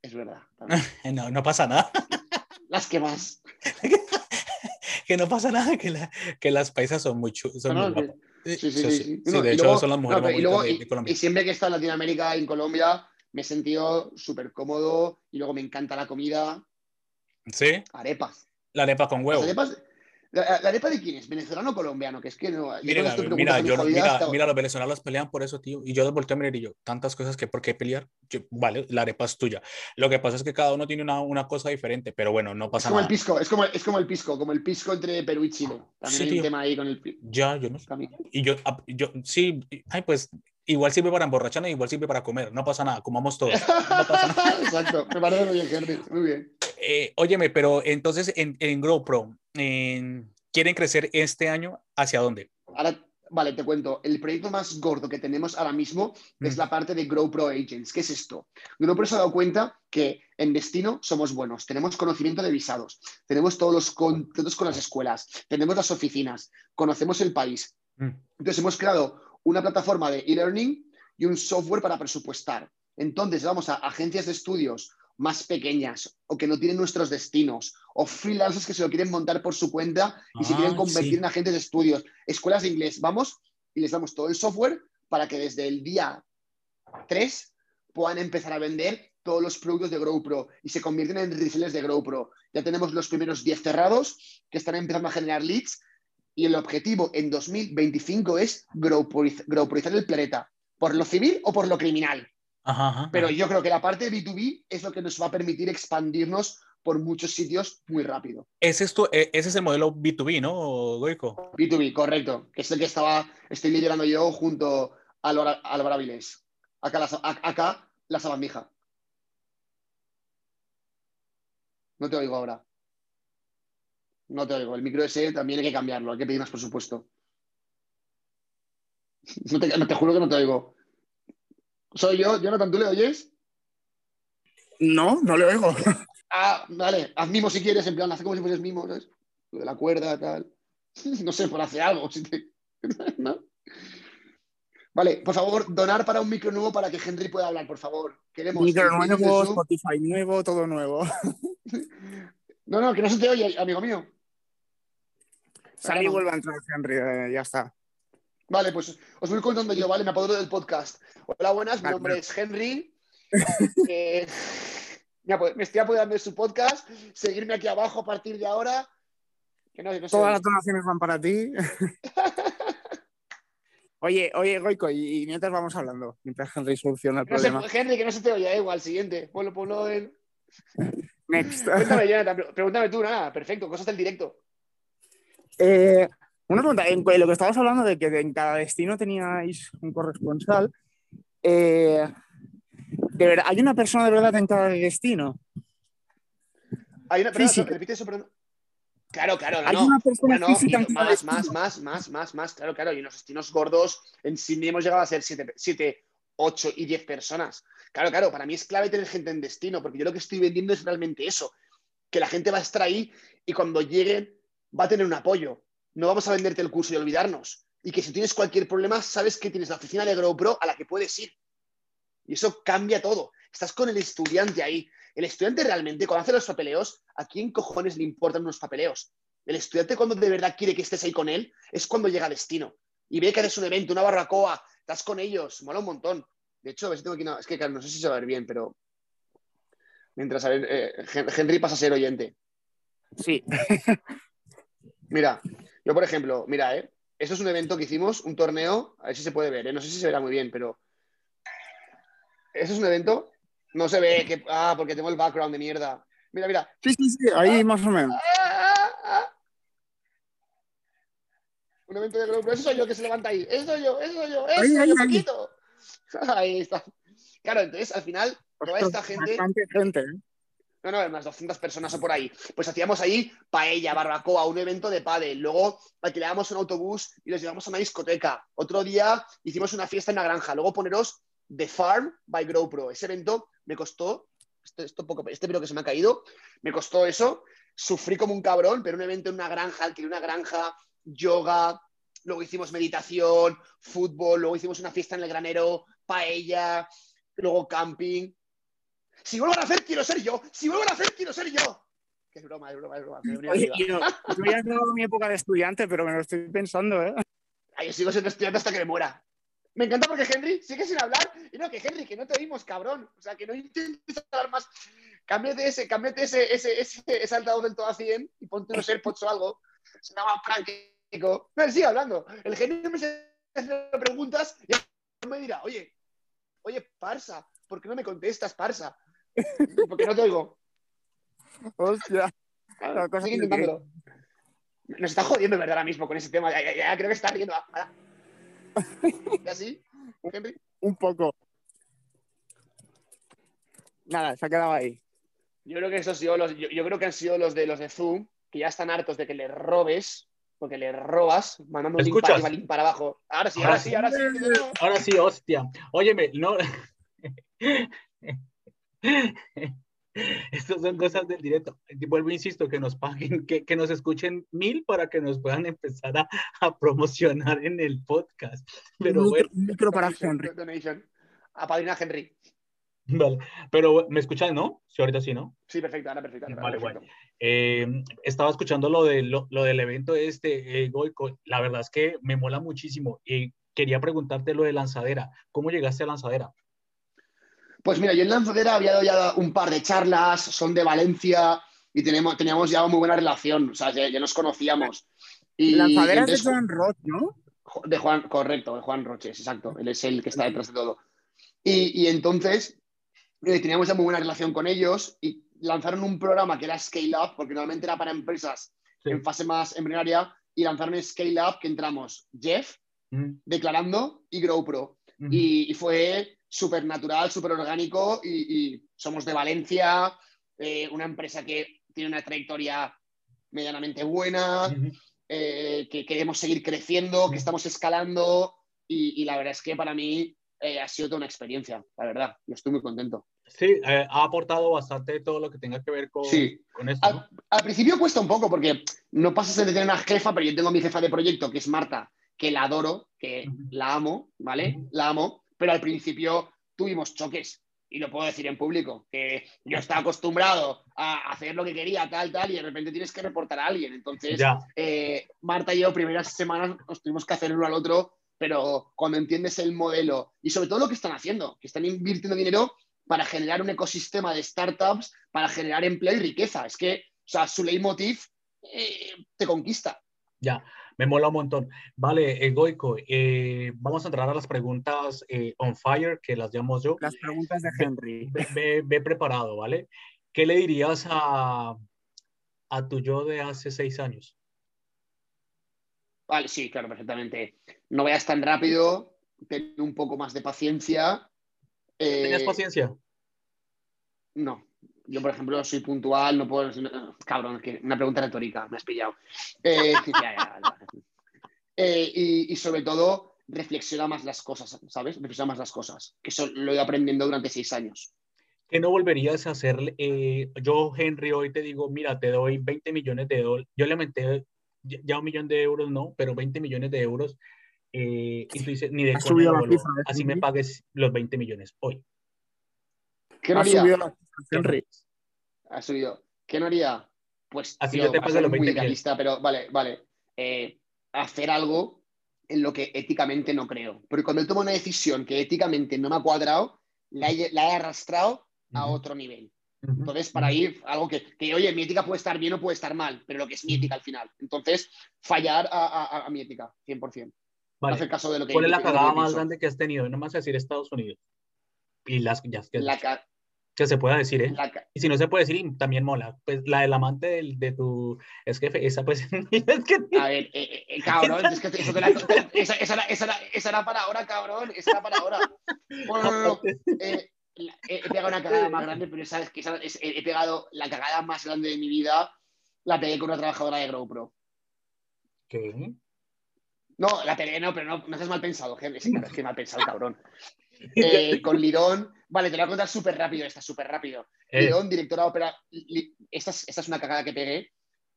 Es verdad. No, no pasa nada. Las que más. que no pasa nada, que, la- que las paisas son muy, chu- son No, muy no, guapas. Sí, sí, Sí, No, de hecho, luego- son las mujeres más y luego- de y- Colombia. Y siempre que he estado en Latinoamérica y en Colombia, me he sentido súper cómodo y luego me encanta la comida. Sí, Arepas. La arepa con huevo. ¿La, la arepa de quién es? ¿Venezolano o colombiano? Que es que no. Mira, mira, yo, mira, mira, los venezolanos pelean por eso, tío. Y yo volteo a mirar y yo, tantas cosas que por qué pelear. Yo, vale, la arepa es tuya. Lo que pasa es que cada uno tiene una, una cosa diferente, pero bueno, no Es pasa como el nada. pisco, es como, es como el pisco, como el pisco entre Perú y Chile. También Sí, hay tío. un tema ahí con el pi- Ya, yo no sé. Y yo, ah, yo, sí, ay, pues igual sirve para emborracharnos, igual sirve para comer. No pasa nada, comamos todos. No pasa nada. Exacto, me parece muy bien, Henry. Muy bien. Eh, óyeme, pero entonces en, en GoPro, en- ¿quieren crecer este año hacia dónde? Ahora, vale, te cuento. El proyecto más gordo que tenemos ahora mismo es la parte de Grow Pro Agents. ¿Qué es esto? GrowPro se ha dado cuenta que en destino somos buenos, tenemos conocimiento de visados, tenemos todos los contactos con las escuelas, tenemos las oficinas, conocemos el país. Mm. Entonces hemos creado una plataforma de e-learning y un software para presupuestar. Entonces vamos a agencias de estudios más pequeñas o que no tienen nuestros destinos o freelancers que se lo quieren montar por su cuenta y se Ah, quieren convertir sí. en agentes de estudios, escuelas de inglés. Vamos y les damos todo el software para que desde el día 3 puedan empezar a vender todos los productos de GrowPro y se convierten en resellers de GrowPro. Ya tenemos los primeros 10 cerrados que están empezando a generar leads y el objetivo en 2025 es growproizar el planeta, por lo civil o por lo criminal. Ajá, ajá, Pero yo creo que la parte de B2B es lo que nos va a permitir expandirnos por muchos sitios muy rápido. Ese es, tu- ese es el modelo B2B, ¿no, Goico? B2B, correcto, que es el que estaba, estoy liderando yo junto a Álvaro Avilés. Acá la, acá la sabandija. No te oigo ahora. No te oigo. El micro ese también hay que cambiarlo, hay que pedir más presupuesto. No te, no te juro que no te oigo. Soy yo, Jonathan, ¿tú le oyes? No, no le oigo. Ah, vale, haz mimo si quieres, en plan, haz como si fueses mimo, ¿sabes? Lo de la cuerda, tal. No sé, por hacer algo. si te- ¿No? Vale, por favor, donar para un micro nuevo para que Henry pueda hablar, por favor. Queremos. Micro nuevo. Spotify nuevo, todo nuevo. No, no, que no se te oye, amigo mío. Sal y no. vuelve a entrar, Henry, eh, ya está. Vale, pues os voy contando yo, ¿vale? Me apodero del podcast. Hola, buenas, mi Vale. nombre es Henry. Eh, me estoy apoderando de su podcast. Seguirme aquí abajo a partir de ahora. Que no, no sé. Todas las donaciones van para ti. Oye, oye, Goico, y, y mientras vamos hablando, mientras Henry soluciona el No sé, problema. Henry, que no se te oye, igual, siguiente. Ponlo, ponlo en. Next. Cuéntame, Jonathan, pre- pregúntame tú, nada, perfecto, cosas del directo. Eh, una pregunta, en lo que estabas hablando de que en cada destino teníais un corresponsal, eh, de verdad, ¿hay una persona de verdad en cada destino? Hay una Física. repite eso, perdón. Claro, claro, no, ¿Hay no. una persona Bueno, física más, más, más, más, más, más, claro, claro. Y unos destinos gordos en Sydney hemos llegado a ser 7, 8 y 10 personas. Claro, claro, para mí es clave tener gente en destino, porque yo lo que estoy vendiendo es realmente eso, que la gente va a estar ahí y cuando lleguen va a tener un apoyo. No vamos a venderte el curso y olvidarnos. Y que si tienes cualquier problema, sabes que tienes la oficina de GrowPro a la que puedes ir. Y eso cambia todo. Estás con el estudiante ahí. El estudiante realmente, cuando hace los papeleos, ¿a quién cojones le importan unos papeleos? El estudiante cuando de verdad quiere que estés ahí con él es cuando llega a destino. Y ve que eres un evento, una barbacoa, estás con ellos, mola un montón. De hecho, a ver si tengo aquí una... Es que claro, no sé si se va a ver bien, pero... Mientras, a ver, eh, Hen- Henry pasa a ser oyente. Sí. Mira, yo por ejemplo, mira, ¿eh? Esto es un evento que hicimos, un torneo, a ver si se puede ver, ¿eh? No sé si se verá muy bien, pero... Eso es un evento, no se ve, que... ah, porque tengo el background de mierda. Mira, mira. Sí, sí, sí, ahí más o menos. Ah, ah, ah. Un evento de grupo, eso soy yo que se levanta ahí, eso soy yo, eso soy yo, eso Ahí, soy ahí, yo, ahí. Paquito. Ahí está. Claro, entonces al final, toda esta gente... Bastante gente, ¿eh? No, no, unas 200 personas o por ahí. Pues hacíamos ahí paella, barbacoa, un evento de pádel. Luego alquilábamos un autobús y los llevamos a una discoteca. Otro día hicimos una fiesta en una granja. Luego poneros The Farm by GrowPro. Ese evento me costó, esto, esto poco, este pero que se me ha caído, me costó eso. Sufrí como un cabrón, pero un evento en una granja, alquilé una granja, yoga, luego hicimos meditación, fútbol, luego hicimos una fiesta en el granero, paella, luego camping. Si vuelvo a hacer, quiero ser yo. Si vuelvo a hacer, quiero ser yo. Que es broma, es broma, es broma. Oye, yo, yo ya he mi época de estudiante, pero me lo estoy pensando, ¿eh? Yo sigo siendo estudiante hasta que me muera. Me encanta porque Henry sigue sin hablar. Y no, que Henry, que no te oímos, cabrón. O sea, que no intentes hablar más. Cámbiate ese, cámbiate ese, ese, ese, ese altavoz del todo a 100 y ponte unos AirPods o algo. Será más práctico. No, él sigue hablando. El genio me hace preguntas y me dirá, oye, oye, Parsa, ¿por qué no me contestas, Parsa? Porque no te oigo. Hostia. La cosa Sigue que- intentándolo. Nos está jodiendo, en verdad, ahora mismo con ese tema. Ya, ya- ya creo que está riendo. ¿Y así? Henry? Un poco. Nada, se ha quedado ahí. Yo creo que esos han sido los, yo, yo creo que han sido los de los de Zoom, que ya están hartos de que le robes, porque le robas, mandando ¿Me un link para escuchas? arriba, link para abajo. Ahora sí, Ahora ahora sí, sí. ahora sí. Ahora sí, hostia. Óyeme, no. Estas son cosas del directo. Vuelvo, insisto, que nos paguen, que, que nos escuchen mil para que nos puedan empezar a, a promocionar en el podcast. Pero un, bueno, micro, micro para Henry. a Henry. vale. Pero me escuchan, ¿no? Sí, ahorita sí, ¿no? Sí, perfecto, ahora perfecto. ahora Vale, perfecto. Eh, estaba escuchando lo, de, lo, lo del evento este, eh, Goico. La verdad es que me mola muchísimo. Y quería preguntarte lo de lanzadera. ¿Cómo llegaste a lanzadera? Pues mira, yo en Lanzadera había dado ya un par de charlas, son de Valencia y tenemos, teníamos ya muy buena relación, o sea, ya, ya nos conocíamos. Y Lanzaderas de entonces- Joan Roth, ¿no? De Juan, correcto, de Juan Roches, exacto. Él es el que está detrás de todo. Y, y entonces eh, teníamos ya muy buena relación con ellos y lanzaron un programa que era Scale Up, porque normalmente era para empresas Sí. en fase más embrionaria, y lanzaron Scale Up, que entramos Jeff, Mm, Declarando y GrowPro. mm. Y, y fue súper natural, súper orgánico y, y somos de Valencia, eh, una empresa que tiene una trayectoria medianamente buena, eh, que queremos seguir creciendo, que estamos escalando y, y la verdad es que para mí eh, ha sido toda una experiencia, la verdad, y estoy muy contento. Sí, ha aportado bastante todo lo que tenga que ver con, Sí. con esto. ¿no? Al, al principio cuesta un poco porque no pasas de tener una jefa, pero yo tengo mi jefa de proyecto, que es Marta, que la adoro, que la amo, ¿vale? La amo, pero al principio tuvimos choques. Y lo puedo decir en público, que yo estaba acostumbrado a hacer lo que quería, tal, tal, y de repente tienes que reportar a alguien. Entonces, eh, Marta y yo, primeras semanas, nos tuvimos que hacer uno al otro, pero cuando entiendes el modelo y sobre todo lo que están haciendo, que están invirtiendo dinero para generar un ecosistema de startups, para generar empleo y riqueza. Es que, o sea, su leitmotiv eh, te conquista. ya, me mola un montón. Vale, eh, Goico, eh, vamos a entrar a las preguntas eh, on fire, que las llamo yo. Las preguntas de Henry. Ve, ve- ve preparado, ¿vale? ¿Qué le dirías a, a tu yo de hace seis años? Vale, sí, claro, perfectamente. No vayas tan rápido, ten un poco más de paciencia. Eh, ¿Tenías paciencia? No. Yo, por ejemplo, soy puntual, no puedo. no, cabrón, es que una pregunta retórica, me has pillado. Eh, ya, ya, ya. Eh, y, y sobre todo, reflexiona más las cosas, ¿sabes? Reflexiona más las cosas. Que eso lo he ido aprendiendo durante seis años. ¿Qué no volverías a hacer? eh, yo, Henry, hoy te digo, mira, te doy 20 millones de dólares. Yo le menté ya un millón de euros, no, pero 20 millones de euros. eh, y tú dices, ni de ¿eh, Así me pagues los 20 millones hoy. ¿Qué no Ha haría? subido la Henry. Ha subido. ¿Qué no haría? Pues Así tío, yo te va a pago ser los muy 20 millones. realista, pero vale, vale. Eh, hacer algo en lo que éticamente no creo. Porque cuando él toma una decisión que éticamente no me ha cuadrado, la he, la he arrastrado a otro nivel. Entonces, para ir, algo que, que, oye, mi ética puede estar bien o puede estar mal, pero lo que es mi ética al final. Entonces, fallar a, a- a mi ética, 100%. No Vale. hacer caso de lo que ¿Cuál es la lo cagada más grande que has tenido? No me vas a decir Estados Unidos. Y las ya, que, La, ca- que se pueda decir, ¿eh? la Y si no se puede decir, también mola. Pues la del amante del- de tu ex jefe, esa pues. es que- A ver, eh, eh, eh, cabrón, es que eso te la- esa, esa era, esa, esa era para ahora, cabrón, esa era para ahora. Bueno, no, no, no. Eh, la- he, pegado una cagada más grande, pero esa, es que esa es- he, pegado la cagada más grande de mi vida, la pegué con una trabajadora de GrowPro. ¿Qué? No, la pegué, no, pero no, no seas mal pensado, claro, es que mal pensado, cabrón. Con Lidón, vale, te lo voy a contar súper rápido, esta, súper rápido. Eh, Lidón, directora de ópera. esta, es, esta es una cagada que pegué.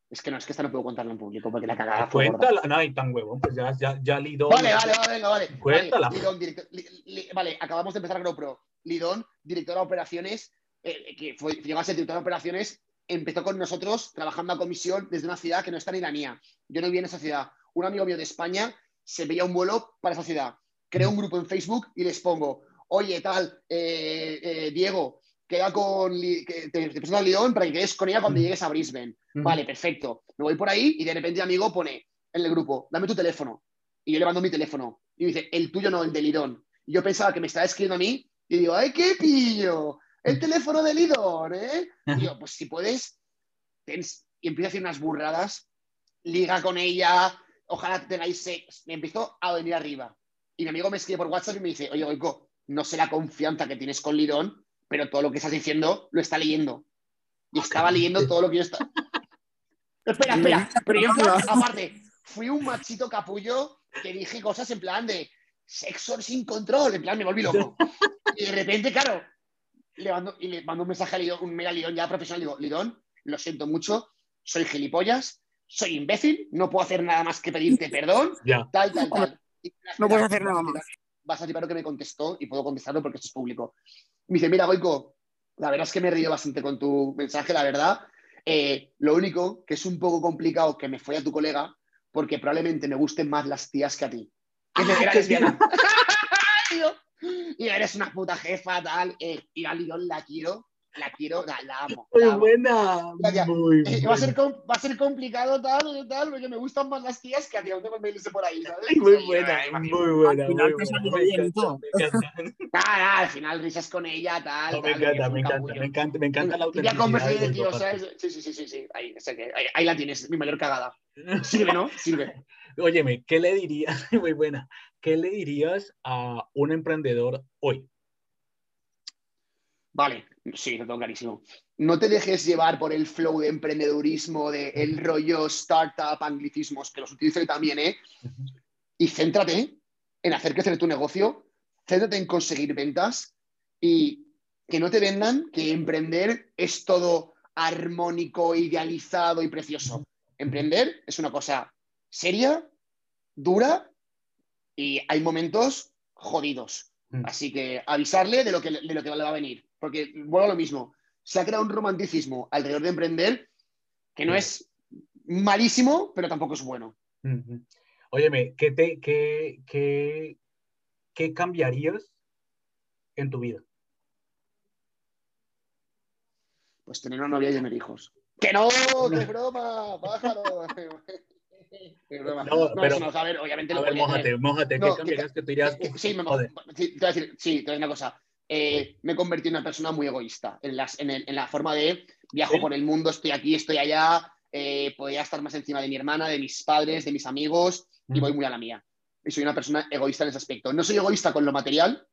Es que no, es que esta no puedo contarla en público porque la cagada fue cuéntala. No, hay tan huevón, pues ya, ya, ya lido. Vale, vale, vale, venga, vale. Cuéntala. Vale, Lidón, director- li- li- vale, acabamos de empezar GrowPro. Lidón, directora de operaciones, eh, que fue, llegó a ser directora de operaciones, empezó con nosotros trabajando a comisión desde una ciudad que no está ni la mía. Yo no vivía en esa ciudad. Un amigo mío de España se veía un vuelo para esa ciudad. Creo un grupo en Facebook y les pongo, oye, tal, eh, eh, Diego, queda con, te, te presento a León para que quedes con ella cuando llegues a Brisbane. Vale, perfecto. Me voy por ahí y de repente mi amigo pone en el grupo, dame tu teléfono. Y yo le mando mi teléfono. Y me dice, el tuyo no, el de Lidón. Y yo pensaba que me estaba escribiendo a mí y digo, ¡ay, qué pillo! El teléfono de Lidón, ¿eh? Y digo, pues si puedes, y empiezo a hacer unas burradas, liga con ella, ojalá tengáis sex. Me empezó a venir arriba. Y mi amigo me escribe por WhatsApp y me dice, oye, Goico, no sé la confianza que tienes con Lidón, pero todo lo que estás diciendo lo está leyendo. Y estaba leyendo todo lo que yo estaba. espera, espera, pero yo, aparte, fui un machito capullo que dije cosas en plan de sexo sin control, en plan me volví loco. Y de repente, claro, le mando, y le mando un mensaje a Lidón, un mega Lidón ya profesional, digo, Lidón, lo siento mucho, soy gilipollas, soy imbécil, no puedo hacer nada más que pedirte perdón, tal, tal, tal. no puedes hacer nada más. Vas a tipar lo que me contestó y puedo contestarlo porque esto es público. Me dice, mira, Goico, la verdad es que me he reído bastante con tu mensaje, la verdad. Eh, lo único que es un poco complicado que me fue a tu colega, porque probablemente me gusten más las tías que a ti. Que ah, era lesbiana. y eres una puta jefa, tal. Eh, y a Lidón la quiero la quiero, la, amo. Muy buena. Muy eh, va, a ser, va a ser complicado tal, tal, porque me gustan más las tías que a ti, no tengo mails por ahí, ¿sabes? Muy buena, muy buena. Al final. Nada, al risas con ella, tal. me, encanta, me, encanta, me encanta, me encanta, la autenticidad. de tío, ¿sabes? Sí, sí, sí, sí, sí. Ahí, ahí, ahí la tienes, mi mayor cagada. Sirve, ¿no? Sirve. Óyeme, ¿qué le dirías? Muy buena. ¿Qué le dirías a un emprendedor hoy? Vale, sí, lo tengo clarísimo. No te dejes llevar por el flow de emprendedurismo, de el rollo startup, anglicismos, que los utilizo también, ¿eh? Y céntrate en hacer crecer tu negocio, céntrate en conseguir ventas y que no te vendan que emprender es todo armónico, idealizado y precioso. Emprender es una cosa seria, dura y hay momentos jodidos. Mm. Así que avisarle de lo que, de lo que le va a venir porque vuelvo a lo mismo, se ha creado un romanticismo alrededor de emprender que no es malísimo, pero tampoco es bueno. Óyeme, ¿qué, te, qué, qué, qué cambiarías en tu vida? Pues tener una novia y tener hijos. ¡Que no! ¡Qué broma! ¡Pájaro! No, pero, no, a ver, obviamente a lo ver, mójate, mójate, ¿qué cambiarías que, tú dirías? sí, me, sí, te voy a decir, sí, te voy a decir una cosa. Eh, me he convertido en una persona muy egoísta, en, las, en, la forma de viajo por el mundo, estoy aquí, estoy allá, eh, podría estar más encima de mi hermana, de mis padres, de mis amigos, y voy muy a la mía. Y soy una persona egoísta en ese aspecto. No soy egoísta con lo material,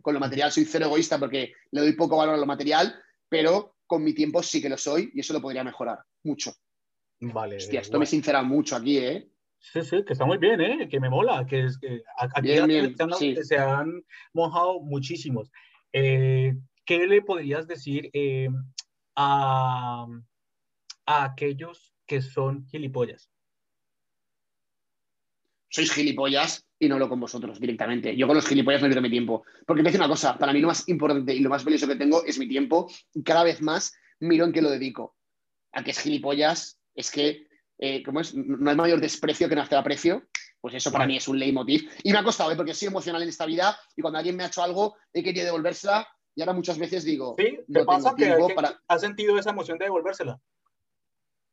con lo material soy cero egoísta porque le doy poco valor a lo material, pero con mi tiempo sí que lo soy y eso lo podría mejorar mucho. Vale. Hostia, esto me sincera mucho aquí, ¿eh? Sí, sí, que está muy bien, ¿eh? que me mola, que, es, que aquí se, han, mojado muchísimos. Eh, ¿Qué le podrías decir eh, a, aquellos que son gilipollas? Sois gilipollas y no lo con vosotros directamente. Yo con los gilipollas no pierdo mi tiempo. Porque te dice una cosa, para mí lo más importante y lo más valioso que tengo es mi tiempo y cada vez más miro en qué lo dedico. A que es gilipollas, es que, eh, ¿cómo es? No hay mayor desprecio que no hacer aprecio pues eso para mí es un leitmotiv. Y me ha costado, ¿eh? porque soy emocional en esta vida y cuando alguien me ha hecho algo he querido devolvérsela y ahora muchas veces digo... ¿Sí? ¿Te pasa que, has sentido esa emoción de devolvérsela?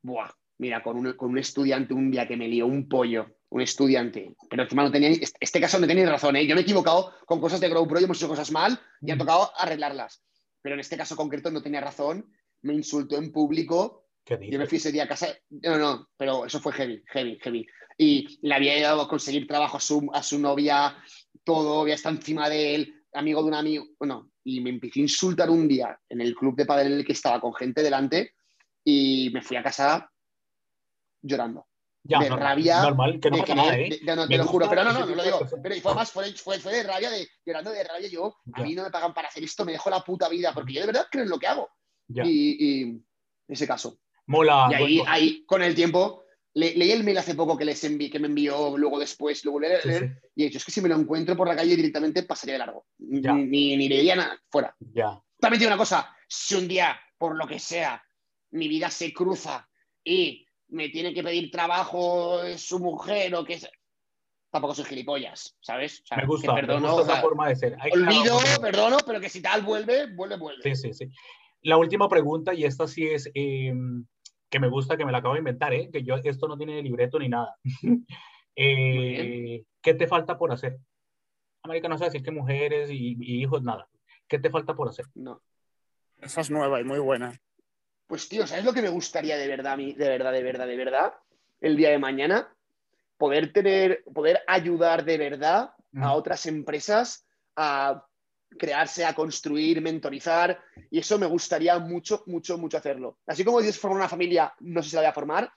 Buah, mira, con un, con un estudiante un día que me lió un pollo, un estudiante, pero encima no tenía, este, este caso no tenía razón, ¿eh? yo me he equivocado con cosas de GrowPro y hemos hecho cosas mal y ha mm. tocado arreglarlas, pero en este caso concreto no tenía razón, me insultó en público yo me fui ese día a casa. No, no, pero eso fue heavy, heavy, heavy. Y le había ido a conseguir trabajo a su, a su novia, todo, había estado encima de él, amigo de un amigo. Bueno, y me empecé a insultar un día en el club de padre en el que estaba con gente delante y me fui a casa llorando. Ya, de rabia. Normal, que no pasa nada, ¿eh? no, te lo juro, pero no, no, no lo digo. Pero fue más, fue, fue, de rabia, de, llorando de rabia. Yo, a mí no me pagan para hacer esto, me dejo la puta vida, porque yo de verdad creo en lo que hago. Y, y ese caso. Mola. Y ahí, ahí con el tiempo, leí el mail hace poco que, les envi que me envió luego después, luego leer, y he dicho, es que si me lo encuentro por la calle directamente pasaría de largo. Ni, ni leería nada, fuera. Ya. También tiene una cosa, si un día, por lo que sea, mi vida se cruza y me tiene que pedir trabajo su mujer o que tampoco soy gilipollas, ¿sabes? me gusta, perdono, esa forma de ser. olvido, perdono, pero que si tal vuelve, vuelve, vuelve. Sí, sí, sí. La última pregunta, y esta sí es em, que me gusta, que me la acabo de inventar, ¿eh? que yo esto no tiene libreto ni nada. eh, ¿Qué te falta por hacer? América no sabe decir que mujeres y, hijos, nada. ¿Qué te falta por hacer? No. Esa es nueva y muy buena. Pues tío, ¿sabes lo que me gustaría de verdad, de verdad, de verdad, de verdad? El día de mañana, poder tener, poder ayudar de verdad a otras empresas a crearse, a construir, mentorizar, y eso me gustaría mucho, mucho, mucho hacerlo. Así como dices formar una familia, no sé si la voy a formar,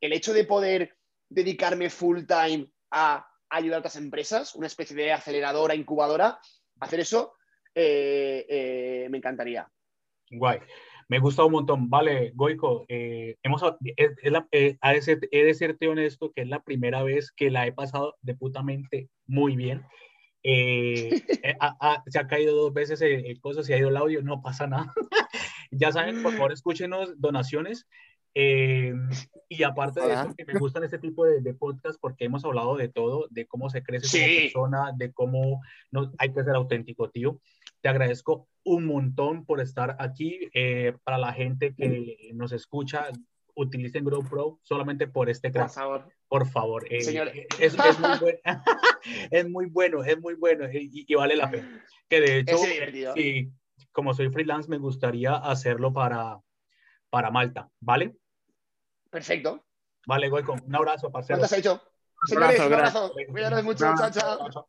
el hecho de poder dedicarme full time a ayudar a otras empresas, una especie de aceleradora, incubadora, hacer eso, eh, eh, me encantaría. Guay. Me gusta un montón. Vale, Goico, eh, hemos, he de serte honesto que es la primera vez que la he pasado de putamente muy bien. Eh, eh, se ha caído dos veces el, cosa, se ha ido el audio, no pasa nada. ya saben, por favor, escúchenos donaciones. Eh, y aparte de eso, que me gustan este tipo de, de podcasts porque hemos hablado de todo, de cómo se crece como persona, de cómo no, hay que ser auténtico, tío. Te agradezco un montón por estar aquí. para la gente que nos escucha, utilicen GrowPro solamente por este Por favor. Por favor. Eh, eh, es, es, muy bueno, es muy bueno, es muy bueno y, vale la pena. Que de hecho, sí, como soy freelance, me gustaría hacerlo para, para Malta, ¿vale? Perfecto. Vale, Goico, un abrazo, parcero. ¿Cuánto has hecho? Señores, un abrazo. Cuídanos mucho, chao, chao.